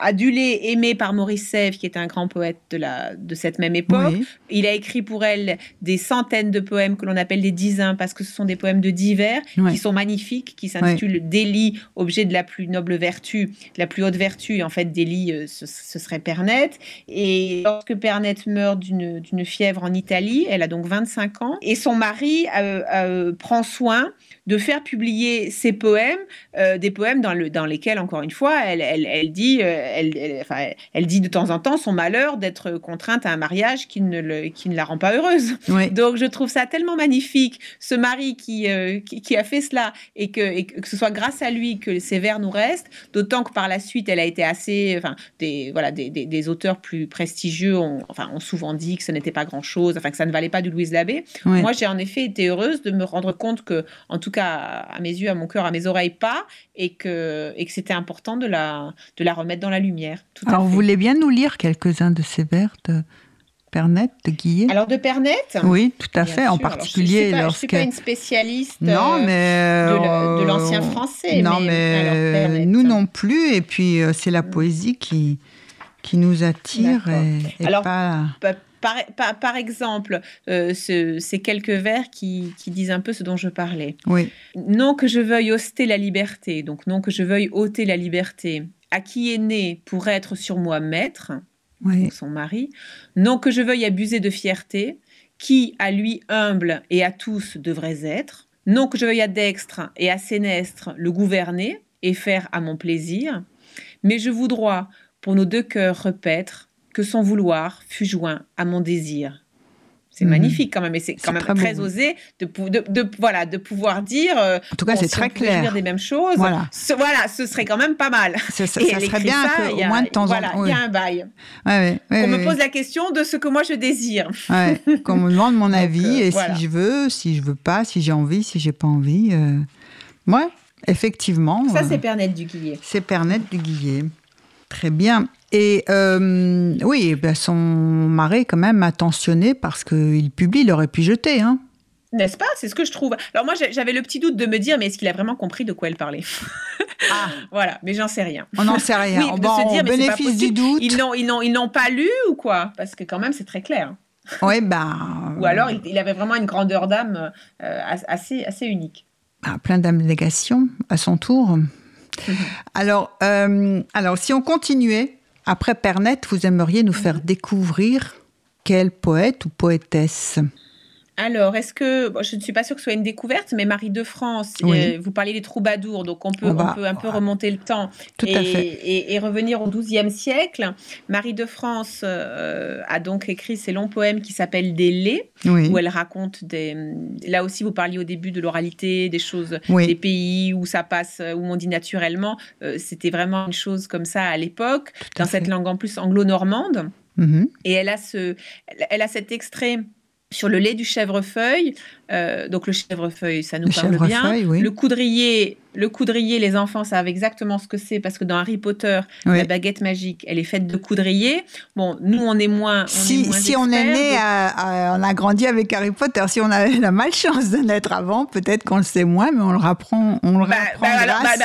Speaker 2: adulé, aimé par Maurice Sèvres, qui est un grand poète de, la, de cette même époque. Il a écrit pour elle des centaines de poèmes que l'on appelle des dizains, parce que ce sont des poèmes de divers, qui sont magnifiques, qui s'intitulent Délit, objet de la plus noble vertu, de la plus haute vertu. En fait, Délit, euh, ce, serait Pernette. Et lorsque Pernette meurt d'une fièvre en Italie, elle a donc 25 ans, et son mari euh, euh, prend soin de faire publier ses poèmes, des poèmes dans, le, dans lesquels, encore une fois, elle, elle, elle dit elle, dit de temps en temps son malheur d'être contrainte à un mariage qui ne, la rend pas heureuse. Donc je trouve ça tellement magnifique, ce mari qui, euh, a fait cela et que, ce soit grâce à lui que ces vers nous restent, d'autant que par la suite elle a été assez, enfin des voilà des, auteurs plus prestigieux ont, enfin ont souvent dit que ce n'était pas grand chose, enfin que ça ne valait pas du Louise Labbé. Moi j'ai en effet été heureuse de me rendre compte que, en tout cas à mes yeux, à mon cœur, à mes oreilles pas, et que, et que c'était important de la, de la remettre dans la lumière.
Speaker 1: Alors, vous voulez bien nous lire quelques-uns de ces vers de Pernette, de Guillet?
Speaker 2: Alors, de Pernette?
Speaker 1: Oui, tout à fait, en particulier
Speaker 2: lorsque... Je ne suis pas une spécialiste non, euh, mais, de l'ancien français.
Speaker 1: Non, mais, nous non plus, et puis euh, c'est la poésie qui, qui nous attire. Et, alors, pas...
Speaker 2: Par, par, exemple, euh, ces quelques vers qui, qui, disent un peu ce dont je parlais.
Speaker 1: Oui.
Speaker 2: Non que je veuille ôter la liberté, donc non que je veuille ôter la liberté, à qui est né pour être sur moi maître, son mari, non que je veuille abuser de fierté, qui à lui humble et à tous devrait être, non que je veuille à dextre et à sénestre le gouverner et faire à mon plaisir, mais je voudrais pour nos deux cœurs repaître que son vouloir fut joint à mon désir. C'est mhm. magnifique quand même, et c'est quand même très, osé de, de, voilà, de pouvoir dire.
Speaker 1: Euh, en tout cas, c'est très clair.
Speaker 2: Dire des mêmes choses. Voilà. Ce, voilà, ce serait quand même pas mal.
Speaker 1: Ça, ça, ça serait bien ça, au moins de temps
Speaker 2: en temps. Il y a un bail. Ouais, ouais, On me pose la question de ce que moi je désire.
Speaker 1: Qu'on me demande mon avis, euh, et si je veux, si je veux pas, si j'ai envie, si j'ai pas envie. Euh... Ouais, effectivement.
Speaker 2: Ça, c'est Pernette du Guillet.
Speaker 1: C'est Pernette du Guillet. Très bien. Et euh, oui, ben son mari quand même attentionné parce qu'il publie, il aurait pu jeter. Hein.
Speaker 2: N'est-ce pas? C'est ce que je trouve. Alors moi, j'avais le petit doute de me dire, mais est-ce qu'il a vraiment compris de quoi elle parlait? Ah. Voilà, mais j'en sais rien.
Speaker 1: On n'en sait rien. Oui, bon, se dire, bénéfice du doute.
Speaker 2: Ils n'ont, ils, n'ont, ils n'ont pas lu ou quoi? Parce que quand même, c'est très clair.
Speaker 1: Oui, ben...
Speaker 2: Ou alors, il, avait vraiment une grandeur d'âme euh, assez, assez unique.
Speaker 1: Ah, plein d'abnégations à son tour. Alors, euh, alors, si on continuait après Pernette, vous aimeriez nous faire découvrir quel poète ou poétesse?
Speaker 2: Alors, est-ce que je ne suis pas sûre que ce soit une découverte, mais Marie de France, euh, vous parlez des troubadours, donc on peut, on, peut un peu remonter le temps et, revenir au XIIe siècle. Marie de France euh, a donc écrit ces longs poèmes qui s'appellent Des laits, où elle raconte des. Là aussi, vous parliez au début de l'oralité, des choses, des pays où ça passe, où on dit naturellement. Euh, c'était vraiment une chose comme ça à l'époque, dans cette langue en plus anglo-normande. Mm-hmm. Et elle a, ce, elle a cet extrait sur le lait du chèvrefeuille. Euh, donc le chèvrefeuille, ça nous parle bien. Le coudrier, le coudrier, les enfants savent exactement ce que c'est parce que dans Harry Potter, la baguette magique, elle est faite de coudrier. Bon, nous, on est moins.
Speaker 1: si, si on est né, on a grandi avec Harry Potter. Si on avait la malchance de naître avant, peut-être qu'on le sait moins, mais on le rapprend, on le bah, rapprend bah, grâce,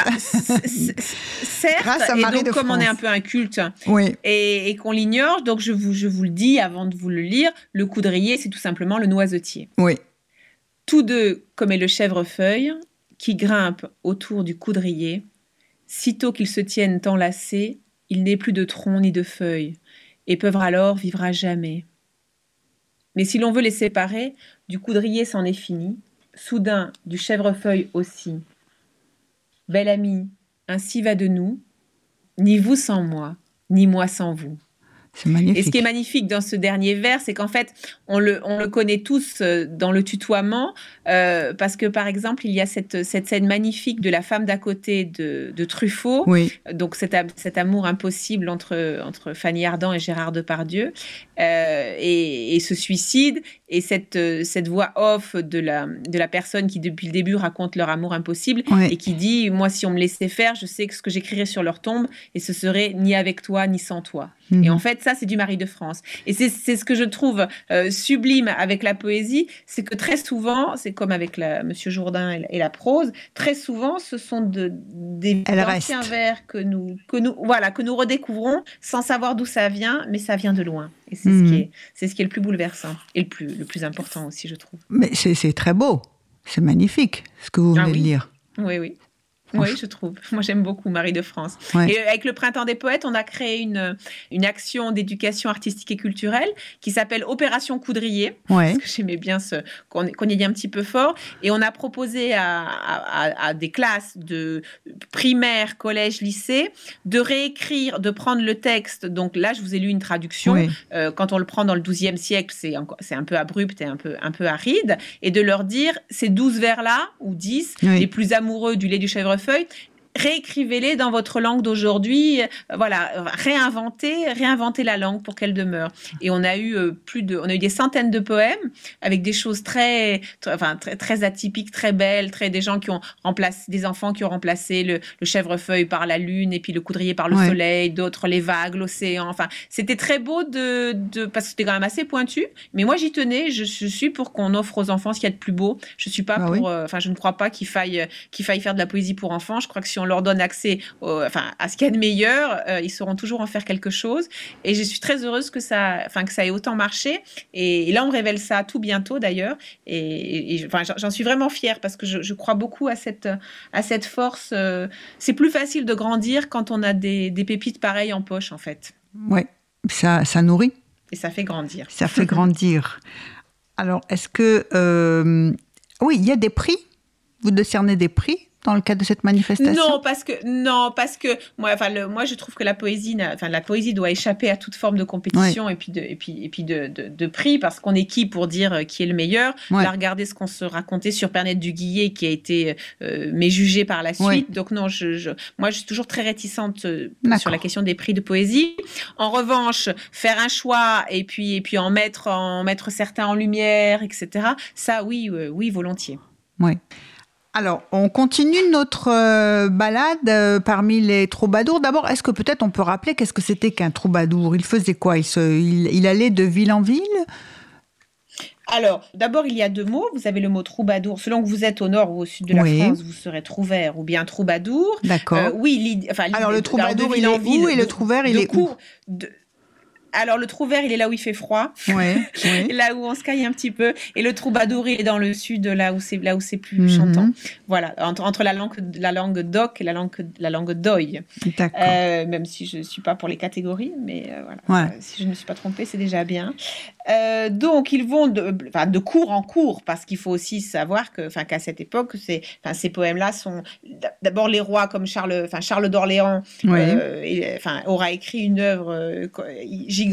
Speaker 2: bah, certes, à Marie et donc, comme on est un peu un culte et, et qu'on l'ignore, donc je vous, je vous le dis avant de vous le lire, le coudrier, c'est tout simplement le noisetier.
Speaker 1: Oui.
Speaker 2: Tous deux, comme est le chèvrefeuille, qui grimpe autour du coudrier, sitôt qu'ils se tiennent enlacés, il n'est plus de tronc ni de feuilles, et peuvent alors vivre à jamais. Mais si l'on veut les séparer, du coudrier c'en est fini, soudain du chèvrefeuille aussi. Bel ami, ainsi va de nous, ni vous sans moi, ni moi sans vous. Et ce qui est magnifique dans ce dernier vers, c'est qu'en fait, on le, on le connaît tous euh, dans le tutoiement, euh, parce que par exemple, il y a cette, cette scène magnifique de la femme d'à côté de, de Truffaut, donc cet, cet amour impossible entre, entre Fanny Ardant et Gérard Depardieu, euh, et, et, ce suicide, et cette, cette voix off de la, de la personne qui depuis le début raconte leur amour impossible, et qui dit, moi si on me laissait faire, je sais que ce que j'écrirais sur leur tombe, et ce serait ni avec toi, ni sans toi. Et mhm. en fait, ça, c'est du Marie de France. Et c'est ce que je trouve euh, sublime avec la poésie, c'est que très souvent, c'est comme avec la, Monsieur Jourdain et la, prose, très souvent, ce sont de, des anciens vers que nous, que, nous, voilà, que nous redécouvrons sans savoir d'où ça vient, mais ça vient de loin. Et c'est ce, qui mhm. est, ce qui est le plus bouleversant et le plus, le plus important aussi, je trouve.
Speaker 1: Mais c'est très beau, c'est magnifique ce que vous ah venez de lire.
Speaker 2: Oui, oui. Oui, je trouve. Moi, j'aime beaucoup Marie de France. Et avec le Printemps des Poètes, on a créé une, une action d'éducation artistique et culturelle qui s'appelle Opération Coudrier. Parce que j'aimais bien ce, qu'on qu'on y ait un petit peu fort. Et on a proposé à, à, des classes de primaire, collège, lycée de réécrire, de prendre le texte. Donc là, je vous ai lu une traduction. Euh, quand on le prend dans le XIIe siècle, c'est un peu abrupt et un peu, un peu aride. Et de leur dire, ces douze vers-là, ou dix, les plus amoureux du lait du chèvrefeuille, feuille réécrivez-les dans votre langue d'aujourd'hui. Euh, voilà, réinventer, réinventer la langue pour qu'elle demeure. Et on a eu euh, plus de, on a eu des centaines de poèmes avec des choses très, enfin très, très, atypiques, très belles, très des gens qui ont remplacé, des enfants qui ont remplacé le, chèvrefeuille par la lune et puis le coudrier par le soleil, d'autres les vagues, l'océan. Enfin, c'était très beau de, de parce que c'était quand même assez pointu. Mais moi, j'y tenais. Je, suis pour qu'on offre aux enfants ce qu'il y a de plus beau. Je suis pas bah pour, euh, enfin, je ne crois pas qu'il faille qu'il faille faire de la poésie pour enfants. Je crois que si on on leur donne accès enfin, à ce qu'il y a de meilleur, euh, ils sauront toujours en faire quelque chose. Et je suis très heureuse que ça, enfin, que ça ait autant marché. Et, là, on révèle ça tout bientôt d'ailleurs. Et, enfin, j'en suis vraiment fière parce que je, crois beaucoup à cette, à cette force. Euh, c'est plus facile de grandir quand on a des, des pépites pareilles en poche, en fait.
Speaker 1: Oui, ça, ça nourrit.
Speaker 2: Et ça fait grandir.
Speaker 1: Ça fait grandir. Alors, est-ce que... Euh, oui, il y a des prix Vous décernez des prix dans le cadre de cette manifestation
Speaker 2: Non, parce que non, parce que moi, enfin, le, moi, je trouve que la poésie, enfin, la poésie doit échapper à toute forme de compétition et puis de, et puis, et puis de, de, prix, parce qu'on est qui pour dire euh, qui est le meilleur? Ouais. regarder ce qu'on se racontait sur Pernette du Guillet, qui a été euh, mais jugé par la suite. Donc non, je, moi, je suis toujours très réticente euh, sur la question des prix de poésie. En revanche, faire un choix et puis et puis en mettre en mettre certains en lumière, etc. Ça, oui, oui, volontiers.
Speaker 1: Oui. Alors, on continue notre euh, balade euh, parmi les troubadours. D'abord, est-ce que peut-être on peut rappeler qu'est-ce que c'était qu'un troubadour? Il faisait quoi? Il, allait de ville en ville?
Speaker 2: Alors, d'abord, il y a deux mots. Vous avez le mot troubadour. Selon que vous êtes au nord ou au sud de la France, vous serez trouvère ou bien troubadour.
Speaker 1: D'accord. Euh,
Speaker 2: oui,
Speaker 1: enfin, alors le troubadour, il est où et le trouvère, il est où?
Speaker 2: Alors le trou vert, il est là où il fait froid, là où on se caille un petit peu, et le troubadour, il est dans le sud, là où c'est là où c'est plus mhm. chantant. Voilà, entre, la langue la langue doc et la langue la langue d'oï. Euh, même si je suis pas pour les catégories, mais euh, voilà, euh, si je ne me suis pas trompée, c'est déjà bien. donc ils vont de, de cours en cours parce qu'il faut aussi savoir que, enfin qu'à cette époque, c'est, ces poèmes-là sont d'abord les rois comme Charles, enfin Charles d'Orléans, enfin aura écrit une œuvre gigantesque.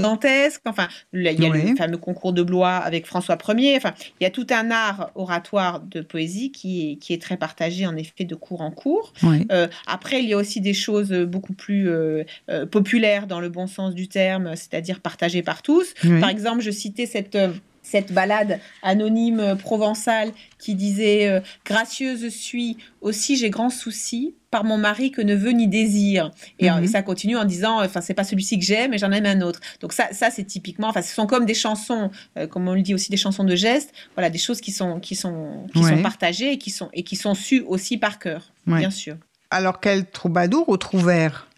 Speaker 2: Enfin, il y a le fameux concours de Blois avec François Ier. Enfin, il y a tout un art oratoire de poésie qui est, qui est très partagé en effet de cours en cours. Euh, après, il y a aussi des choses beaucoup plus euh, euh, populaires dans le bon sens du terme, c'est-à-dire partagées par tous. Par exemple, je citais cette cette balade anonyme provençale qui disait Gracieuse suis, aussi j'ai grand souci, par mon mari que ne veut ni désir. Et, euh, mhm. ça continue en disant, enfin, c'est pas celui-ci que j'aime, mais j'en aime un autre. Donc ça, ça c'est typiquement, enfin, ce sont comme des chansons, euh, comme on le dit aussi, des chansons de gestes. Voilà, des choses qui sont, qui sont, qui sont partagées et qui sont, et qui sont sues aussi par cœur, bien sûr.
Speaker 1: Alors, quel troubadour ou trouvère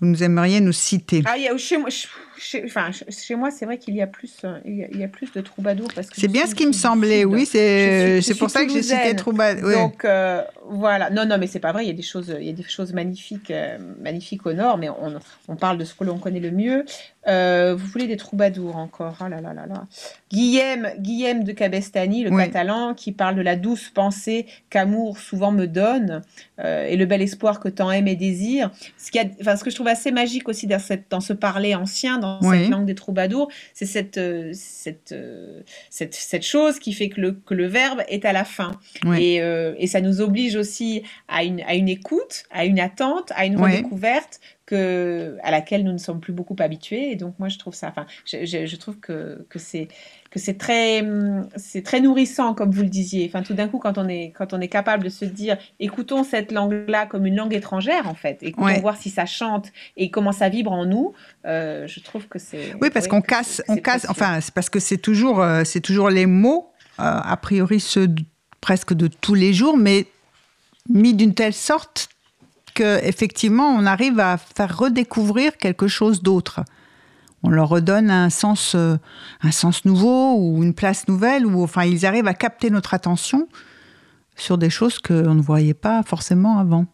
Speaker 1: vous nous aimeriez nous citer?
Speaker 2: Ah, il y a, chez moi, chez, enfin, chez moi, c'est vrai qu'il y a plus, euh, il y a, plus de troubadours parce
Speaker 1: que c'est bien ce qui me semblait. Oui, c'est c'est pour ça que j'ai cité troubadour.
Speaker 2: Donc euh, voilà. Non, non, mais c'est pas vrai. Il y a des choses, il y a des choses magnifiques, euh, magnifiques au nord, mais on, on parle de ce que l'on connaît le mieux. vous voulez des troubadours encore? Ah là là là là. Guillaume, Guillaume de Cabestany, le catalan, qui parle de la douce pensée qu'amour souvent me donne et le bel espoir que tant aime et désire. Ce, qui a, enfin, ce que je trouve assez magique aussi dans, cette, dans ce parler ancien, cette langue des troubadours, c'est cette, euh, euh, cette, cette, chose qui fait que le, que le verbe est à la fin. Et, euh, et, ça nous oblige aussi à une, à une écoute, à une attente, à une redécouverte que, à laquelle nous ne sommes plus beaucoup habitués. Et donc, moi, je trouve ça, enfin, je, je, trouve que, que c'est que c'est très, c'est très nourrissant, comme vous le disiez. Enfin, tout d'un coup, quand on est, quand on est capable de se dire, écoutons cette langue-là comme une langue étrangère, en fait, et ouais. voir si ça chante et comment ça vibre en nous, euh, je trouve que c'est.
Speaker 1: Oui, parce qu'on casse, on casse. Enfin, c'est parce que c'est toujours, euh, c'est toujours les mots, euh, a priori ceux presque de tous les jours, mais mis d'une telle sorte effectivement, on arrive à faire redécouvrir quelque chose d'autre. On leur redonne un sens, euh, un sens nouveau ou une place nouvelle, ou enfin, ils arrivent à capter notre attention sur des choses qu'on ne voyait pas forcément avant.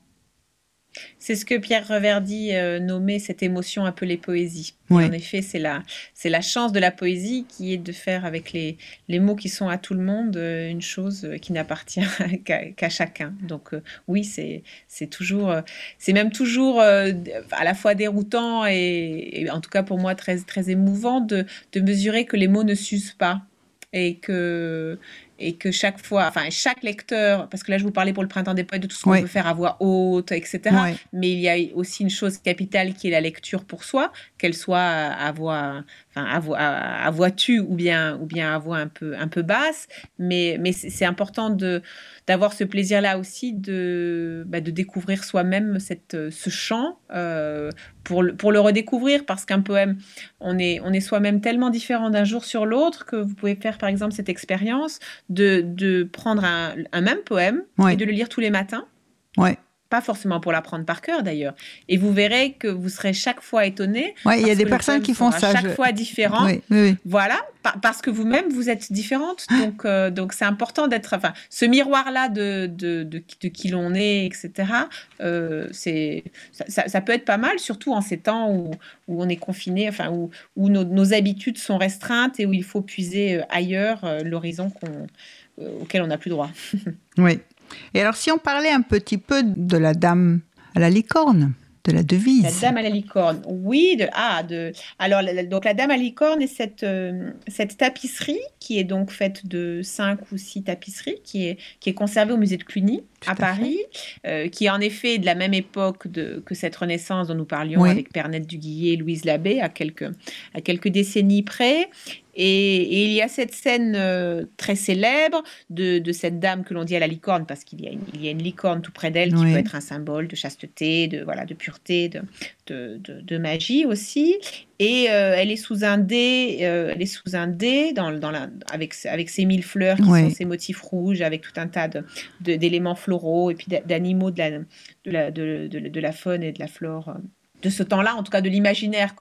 Speaker 2: C'est ce que Pierre Reverdy euh, nommait cette émotion appelée poésie. En effet, c'est la, c'est la chance de la poésie qui est de faire avec les, les mots qui sont à tout le monde euh, une chose qui n'appartient qu'à, chacun. Donc oui, c'est, c'est toujours, c'est même toujours à la fois déroutant et, en tout cas pour moi très, très émouvant de, de mesurer que les mots ne s'usent pas et que et que chaque fois, enfin chaque lecteur, parce que là je vous parlais pour le printemps des poètes de tout ce qu'on peut faire à voix haute, etc. Mais il y a aussi une chose capitale qui est la lecture pour soi, qu'elle soit à voix, enfin à voix, à, voix tue ou bien ou bien à voix un peu un peu basse. Mais mais c'est important de d'avoir ce plaisir-là aussi de, bah, de découvrir soi-même cette, ce chant euh, pour, le, pour le redécouvrir, parce qu'un poème, on est, on est soi-même tellement différent d'un jour sur l'autre que vous pouvez faire par exemple cette expérience de, de prendre un, un même poème et de le lire tous les matins.
Speaker 1: Ouais
Speaker 2: pas forcément pour l'apprendre par cœur d'ailleurs. Et vous verrez que vous serez chaque fois étonné.
Speaker 1: Oui, il y a des personnes qui font ça.
Speaker 2: Chaque fois différent. Voilà, parce que vous-même vous êtes différente. Ah. Donc, euh, donc c'est important d'être. Enfin, ce miroir-là de, de, de, qui l'on est, etc. Euh, c'est ça, ça, peut être pas mal, surtout en ces temps où, où on est confiné, enfin où, où nos, nos, habitudes sont restreintes et où il faut puiser euh, ailleurs l'horizon qu'on auquel on n'a plus droit.
Speaker 1: oui, et alors, si on parlait un petit peu de la dame à la licorne, de la devise.
Speaker 2: La dame à la licorne, oui. De, ah, de, alors, donc la dame à la licorne est cette, euh, cette tapisserie qui est donc faite de cinq ou six tapisseries, qui est, qui est conservée au musée de Cluny à, Paris, euh, qui est en effet de la même époque de, que cette Renaissance dont nous parlions avec Pernette Duguillet et Louise Labbé, à quelques, à quelques décennies près. Et, il y a cette scène euh, très célèbre de, de, cette dame que l'on dit à la licorne, parce qu'il y, a une, il y a une licorne tout près d'elle qui peut être un symbole de chasteté, de, voilà, de pureté, de, de, de magie aussi. Et euh, elle est sous un dé, euh, elle est sous un dé dans, dans la, avec, avec ses mille fleurs qui sont ces motifs rouges, avec tout un tas d'éléments floraux et puis d'animaux de la, de, la, de, de, la faune et de la flore de ce temps-là, en tout cas de l'imaginaire,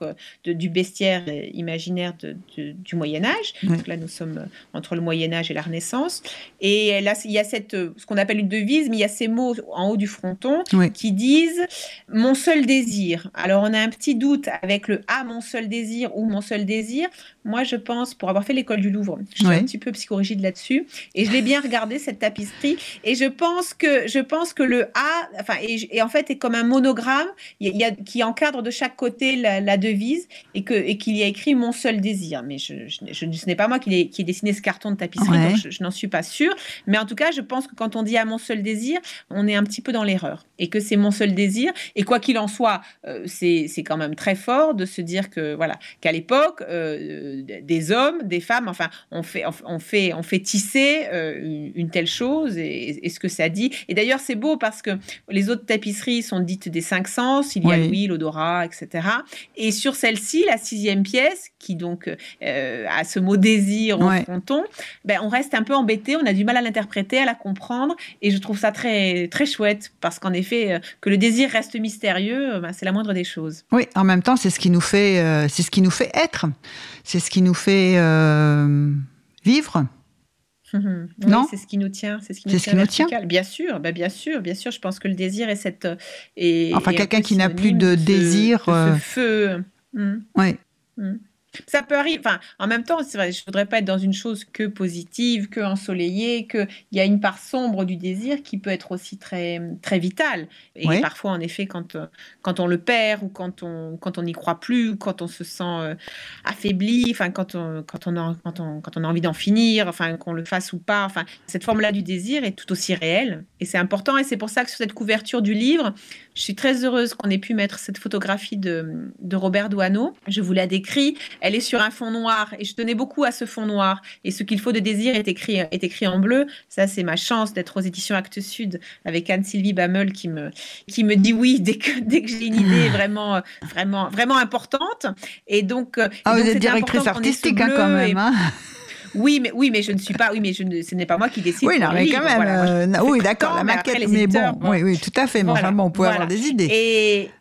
Speaker 2: du bestiaire imaginaire du Moyen Âge. Donc là, nous sommes euh, entre le Moyen Âge et la Renaissance. Et là, il y a cette, euh, ce qu'on appelle une devise, mais il y a ces mots en haut du fronton qui disent « mon seul désir ». Alors, on a un petit doute avec le « ah, mon seul désir » ou « mon seul désir ». Moi, je pense, pour avoir fait l'école du Louvre, je suis un petit peu psychorigide là-dessus, et je l'ai bien regardé, cette tapisserie, et je pense que, je pense que le A, enfin, et, en fait, est comme un monogramme il y a, qui encadre de chaque côté la, devise, et qu'il et qu'il y a écrit « mon seul désir ». Mais je, je, ce n'est pas moi qui ai, qui ai, dessiné ce carton de tapisserie, donc je, n'en suis pas sûre. Mais en tout cas, je pense que quand on dit « à mon seul désir », on est un petit peu dans l'erreur, et que c'est mon seul désir, et quoi qu'il en soit, euh, c'est quand même très fort de se dire que, voilà, qu'à l'époque, euh, des hommes, des femmes, enfin, on fait, on fait, on fait tisser euh, une, telle chose et, ce que ça dit. Et d'ailleurs, c'est beau parce que les autres tapisseries sont dites des cinq sens, il y a l'huile, l'odorat, etc. Et sur celle-ci, la sixième pièce, qui donc euh, a ce mot désir au fronton, ben, on reste un peu embêté, on a du mal à l'interpréter, à la comprendre, et je trouve ça très, très chouette parce qu'en effet, euh, que le désir reste mystérieux, ben, c'est la moindre des choses.
Speaker 1: Oui, en même temps, c'est ce qui nous fait, c'est ce qui nous fait être c'est ce qui nous fait euh, vivre.
Speaker 2: non, c'est ce qui nous tient, c'est ce qui nous, tient, Bien sûr, bah bien sûr, bien sûr. Je pense que le désir est cette.
Speaker 1: enfin, quelqu'un qui n'a plus de désir.
Speaker 2: Ce, euh, feu.
Speaker 1: Hmm. Oui.
Speaker 2: Hmm. Ça peut arriver. Enfin, en même temps, vrai, je voudrais pas être dans une chose que positive, que ensoleillée, que il y a une part sombre du désir qui peut être aussi très très vitale. Et parfois, en effet, quand quand on le perd ou quand on quand on n'y croit plus, quand on se sent euh, affaibli, enfin quand on quand on a quand on, quand on a envie d'en finir, enfin qu'on le fasse ou pas, enfin cette forme-là du désir est tout aussi réelle et c'est important et c'est pour ça que sur cette couverture du livre, je suis très heureuse qu'on ait pu mettre cette photographie de, de Robert Douaneau. Je vous la décris. Elle est sur un fond noir et je tenais beaucoup à ce fond noir. Et ce qu'il faut de désir est écrit, est écrit en bleu. Ça, c'est ma chance d'être aux éditions Actes Sud avec Anne-Sylvie Bammel qui me, qui me dit oui dès que, dès que j'ai une idée vraiment, vraiment, vraiment importante. Et donc,
Speaker 1: ah, vous êtes directrice artistique hein, quand même. Hein.
Speaker 2: Oui, mais oui, mais je ne suis pas. Oui, mais je ne, ce n'est pas moi qui décide.
Speaker 1: Oui, non, mais quand même. Euh, oui, d'accord, la maquette. Mais, bon, oui, oui, tout à fait. Mais enfin, bon, on peut avoir des idées.
Speaker 2: Et,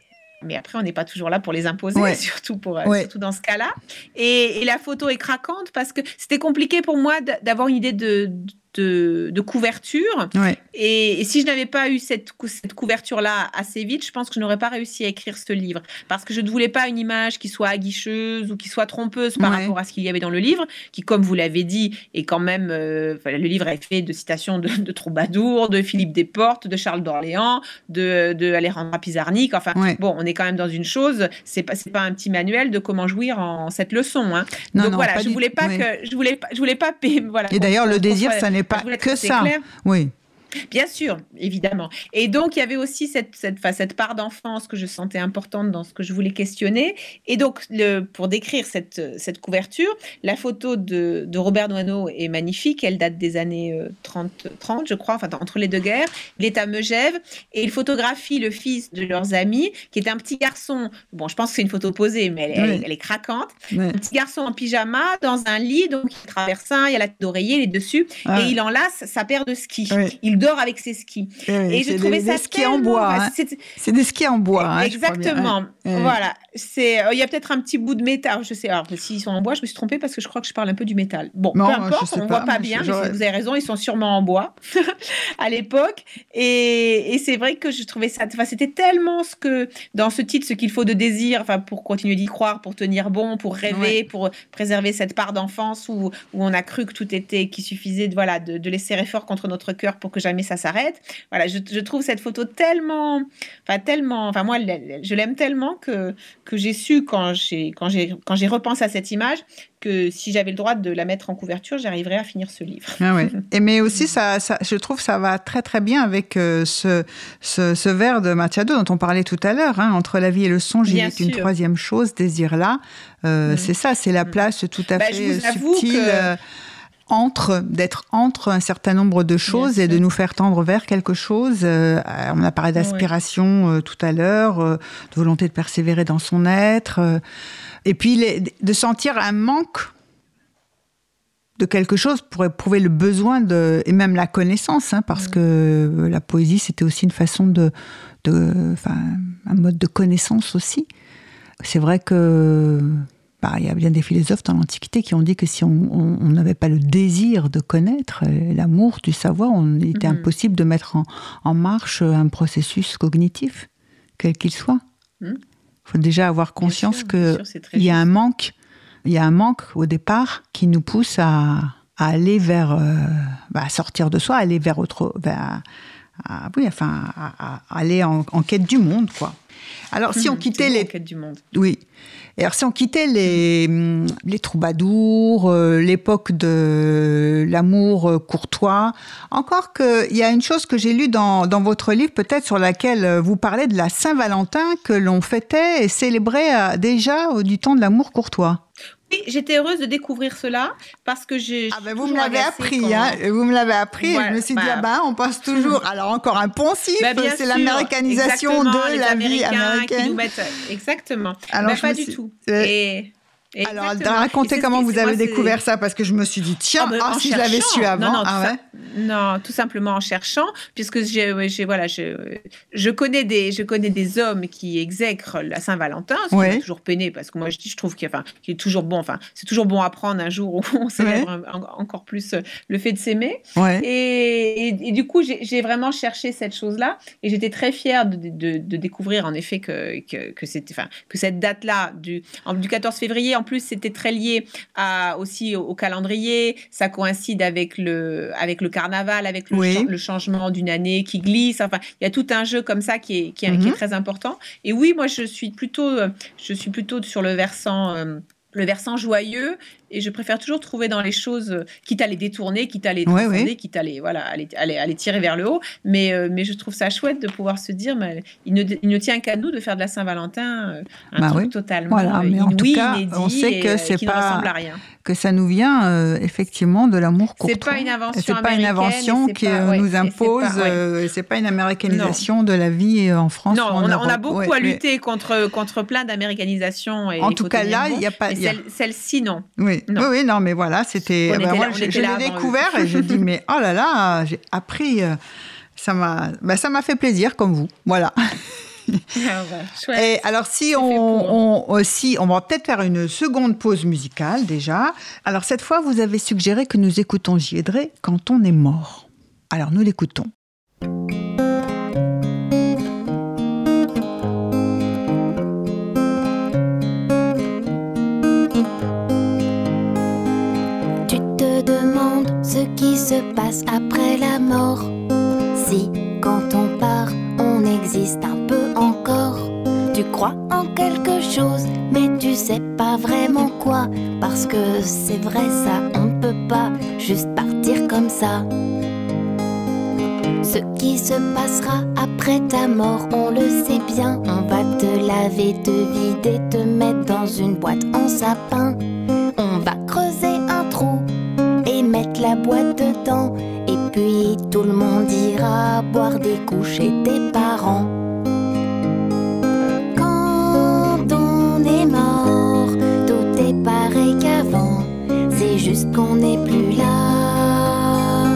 Speaker 2: mais après, on n'est pas toujours là pour les imposer, surtout, pour, euh, surtout dans ce cas-là. Et, et, la photo est craquante parce que c'était compliqué pour moi d'avoir une idée de, de, couverture. Et, si je n'avais pas eu cette, cette couverture-là assez vite, je pense que je n'aurais pas réussi à écrire ce livre. Parce que je ne voulais pas une image qui soit aguicheuse ou qui soit trompeuse par rapport à ce qu'il y avait dans le livre, qui, comme vous l'avez dit, est quand même. Euh, le livre est fait de citations de, de Troubadour, de Philippe Desportes, de Charles d'Orléans, de, de Alejandra Pizarnik. Enfin, bon, on est quand même dans une chose. C'est pas, pas un petit manuel de comment jouir en, cette leçon. Hein. Donc voilà, je voulais pas que. Je voulais, je voulais pas. Voilà,
Speaker 1: Et d'ailleurs, le désir, ça n'est pas que ça. Oui.
Speaker 2: Bien sûr, évidemment. Et donc, il y avait aussi cette, cette, cette part d'enfance que je sentais importante dans ce que je voulais questionner. Et donc, le, pour décrire cette, cette couverture, la photo de, de Robert Doisneau est magnifique. Elle date des années 30, euh, 30 je crois, enfin, entre les deux guerres. Il est à Megève et il photographie le fils de leurs amis, qui est un petit garçon. Bon, je pense que c'est une photo posée, mais elle, est craquante. Un petit garçon en pyjama dans un lit, donc il traverse un, il y a la d'oreiller, il est dessus, et il enlace sa paire de skis. Il dort avec ses skis.
Speaker 1: et je trouvais ça skis en bois. Hein. C'est des skis en bois. Hein,
Speaker 2: exactement. Voilà. C'est. Euh, il y a peut-être un petit bout de métal. Je sais. Alors s'ils sont en bois, je me suis trompée parce que je crois que je parle un peu du métal. Bon, peu importe. On ne voit pas bien. Mais vous avez raison. Ils sont sûrement en bois à l'époque. Et, et c'est vrai que je trouvais ça. Enfin, c'était tellement ce que dans ce titre, ce qu'il faut de désir. Enfin, pour continuer d'y croire, pour tenir bon, pour rêver, pour préserver cette part d'enfance où, où on a cru que tout était, qu'il suffisait de voilà de, de laisser fort contre notre cœur pour que jamais ça s'arrête. Voilà, je, trouve cette photo tellement, enfin tellement, enfin moi je l'aime tellement que que j'ai su quand j'ai quand j'ai quand j'ai repensé à cette image que si j'avais le droit de la mettre en couverture, j'arriverais à finir ce livre.
Speaker 1: Ah ouais. Et mais aussi ça, je trouve ça va très très bien avec euh, ce, ce, vers de Machado dont on parlait tout à l'heure, hein, entre la vie et le songe, il y a une troisième chose, désir là. Euh, mm. C'est ça, c'est la mm. place tout à bah, fait subtile. Euh, entre, d'être entre un certain nombre de choses et de nous faire tendre vers quelque chose. Euh, on a parlé d'aspiration euh, tout à l'heure, euh, de volonté de persévérer dans son être, et puis de sentir un manque de quelque chose pour éprouver le besoin de et même la connaissance, hein, parce que la poésie c'était aussi une façon de, de un mode de connaissance aussi. C'est vrai que bah, il y a bien des philosophes dans l'Antiquité qui ont dit que si on n'avait pas le désir de connaître, euh, l'amour du savoir, on était mhm. impossible de mettre en, marche un processus cognitif, quel qu'il soit. Il mhm. faut déjà avoir conscience qu'il y a un manque, il y a un manque au départ qui nous pousse à, aller vers, euh, bah, à sortir de soi, aller vers autre, vers, oui, enfin, à, aller en, quête du monde, quoi. Alors, si on mhm. quittait les,
Speaker 2: quête du monde.
Speaker 1: oui, et alors, si on quittait les, les troubadours, euh, l'époque de l'amour euh, courtois, encore qu'il y a une chose que j'ai lue dans, dans votre livre, peut-être sur laquelle euh, vous parlez de la Saint-Valentin que l'on fêtait et célébrait déjà du temps de l'amour courtois
Speaker 2: j'étais heureuse de découvrir cela parce que j'ai.
Speaker 1: Ah ben vous me l'avez appris, hein, vous me l'avez appris. je me suis dit, bah, ah ben, on passe toujours. Alors encore un poncif, bah, c'est l'américanisation de la vie américaine. Qui nous
Speaker 2: mettent... Exactement. Alors, bah, pas du tout. Et...
Speaker 1: Alors, racontez comment vous avez découvert ça, parce que je me suis dit, tiens, oh, ah, si je l'avais su avant.
Speaker 2: Non, non,
Speaker 1: ah
Speaker 2: tout, non, tout simplement en cherchant, puisque j'ai, voilà, je, je, connais des, je connais des hommes qui exècrent la Saint-Valentin, ce qui m'a toujours peiné, parce que moi, je, je trouve qu'il enfin, est toujours bon, enfin, c'est toujours bon à prendre un jour où on célèbre encore plus euh, le fait de s'aimer. Et, et, du coup, j'ai vraiment cherché cette chose-là, et j'étais très fière de, de, de, découvrir, en effet, que, que, que, enfin, que cette date-là, du, du 14 février, en plus, c'était très lié à, aussi au, calendrier. Ça coïncide avec le, avec le carnaval, avec le, le changement d'une année qui glisse. Enfin, il y a tout un jeu comme ça qui est, qui est, mhm. très important. Et oui, moi, je suis plutôt, je suis plutôt sur le versant. Euh, le versant joyeux et je préfère toujours trouver dans les choses, euh, quitte à les détourner, quitte à les transcender, quitte à les, voilà, à les, tirer vers le haut. Mais, euh, mais je trouve ça chouette de pouvoir se dire, mais il, ne, il ne tient qu'à nous de faire de la Saint-Valentin euh, un bah truc totalement voilà, mais en tout cas, on sait que c'est pas, ne ressemble à rien.
Speaker 1: Que ça nous vient effectivement de l'amour
Speaker 2: courtois. C'est pas une invention
Speaker 1: C'est pas une invention qui nous impose. C'est pas, une américanisation de la vie en France.
Speaker 2: Non, on, a, beaucoup à lutter contre contre plein d'américanisation.
Speaker 1: En tout cas là, il n'y a pas.
Speaker 2: Celle-ci, non.
Speaker 1: Oui. Oui, oui, non, mais voilà, c'était. Ben moi, je, l'ai découvert et je dis, mais oh là là, j'ai appris. Euh, ça m'a, ben, ça m'a fait plaisir, comme vous. Voilà. Ah et alors, si on, on, on va peut-être faire une seconde pause musicale déjà. Alors, cette fois, vous avez suggéré que nous écoutons Giedré quand on est mort. Alors, nous l'écoutons.
Speaker 4: qui se passe après la mort. Si, quand existe un peu encore. Tu crois en quelque chose, mais tu sais pas vraiment quoi. Parce que c'est vrai, ça, on peut pas juste partir comme ça. Ce qui se passera après ta mort, on le sait bien. On va te laver, te vider, te mettre dans une boîte en sapin. On va creuser un trou mettre la boîte dedans. Puis tout le monde ira boire des coups chez tes parents. Quand on est mort, tout est pareil qu'avant. C'est juste qu'on n'est plus là.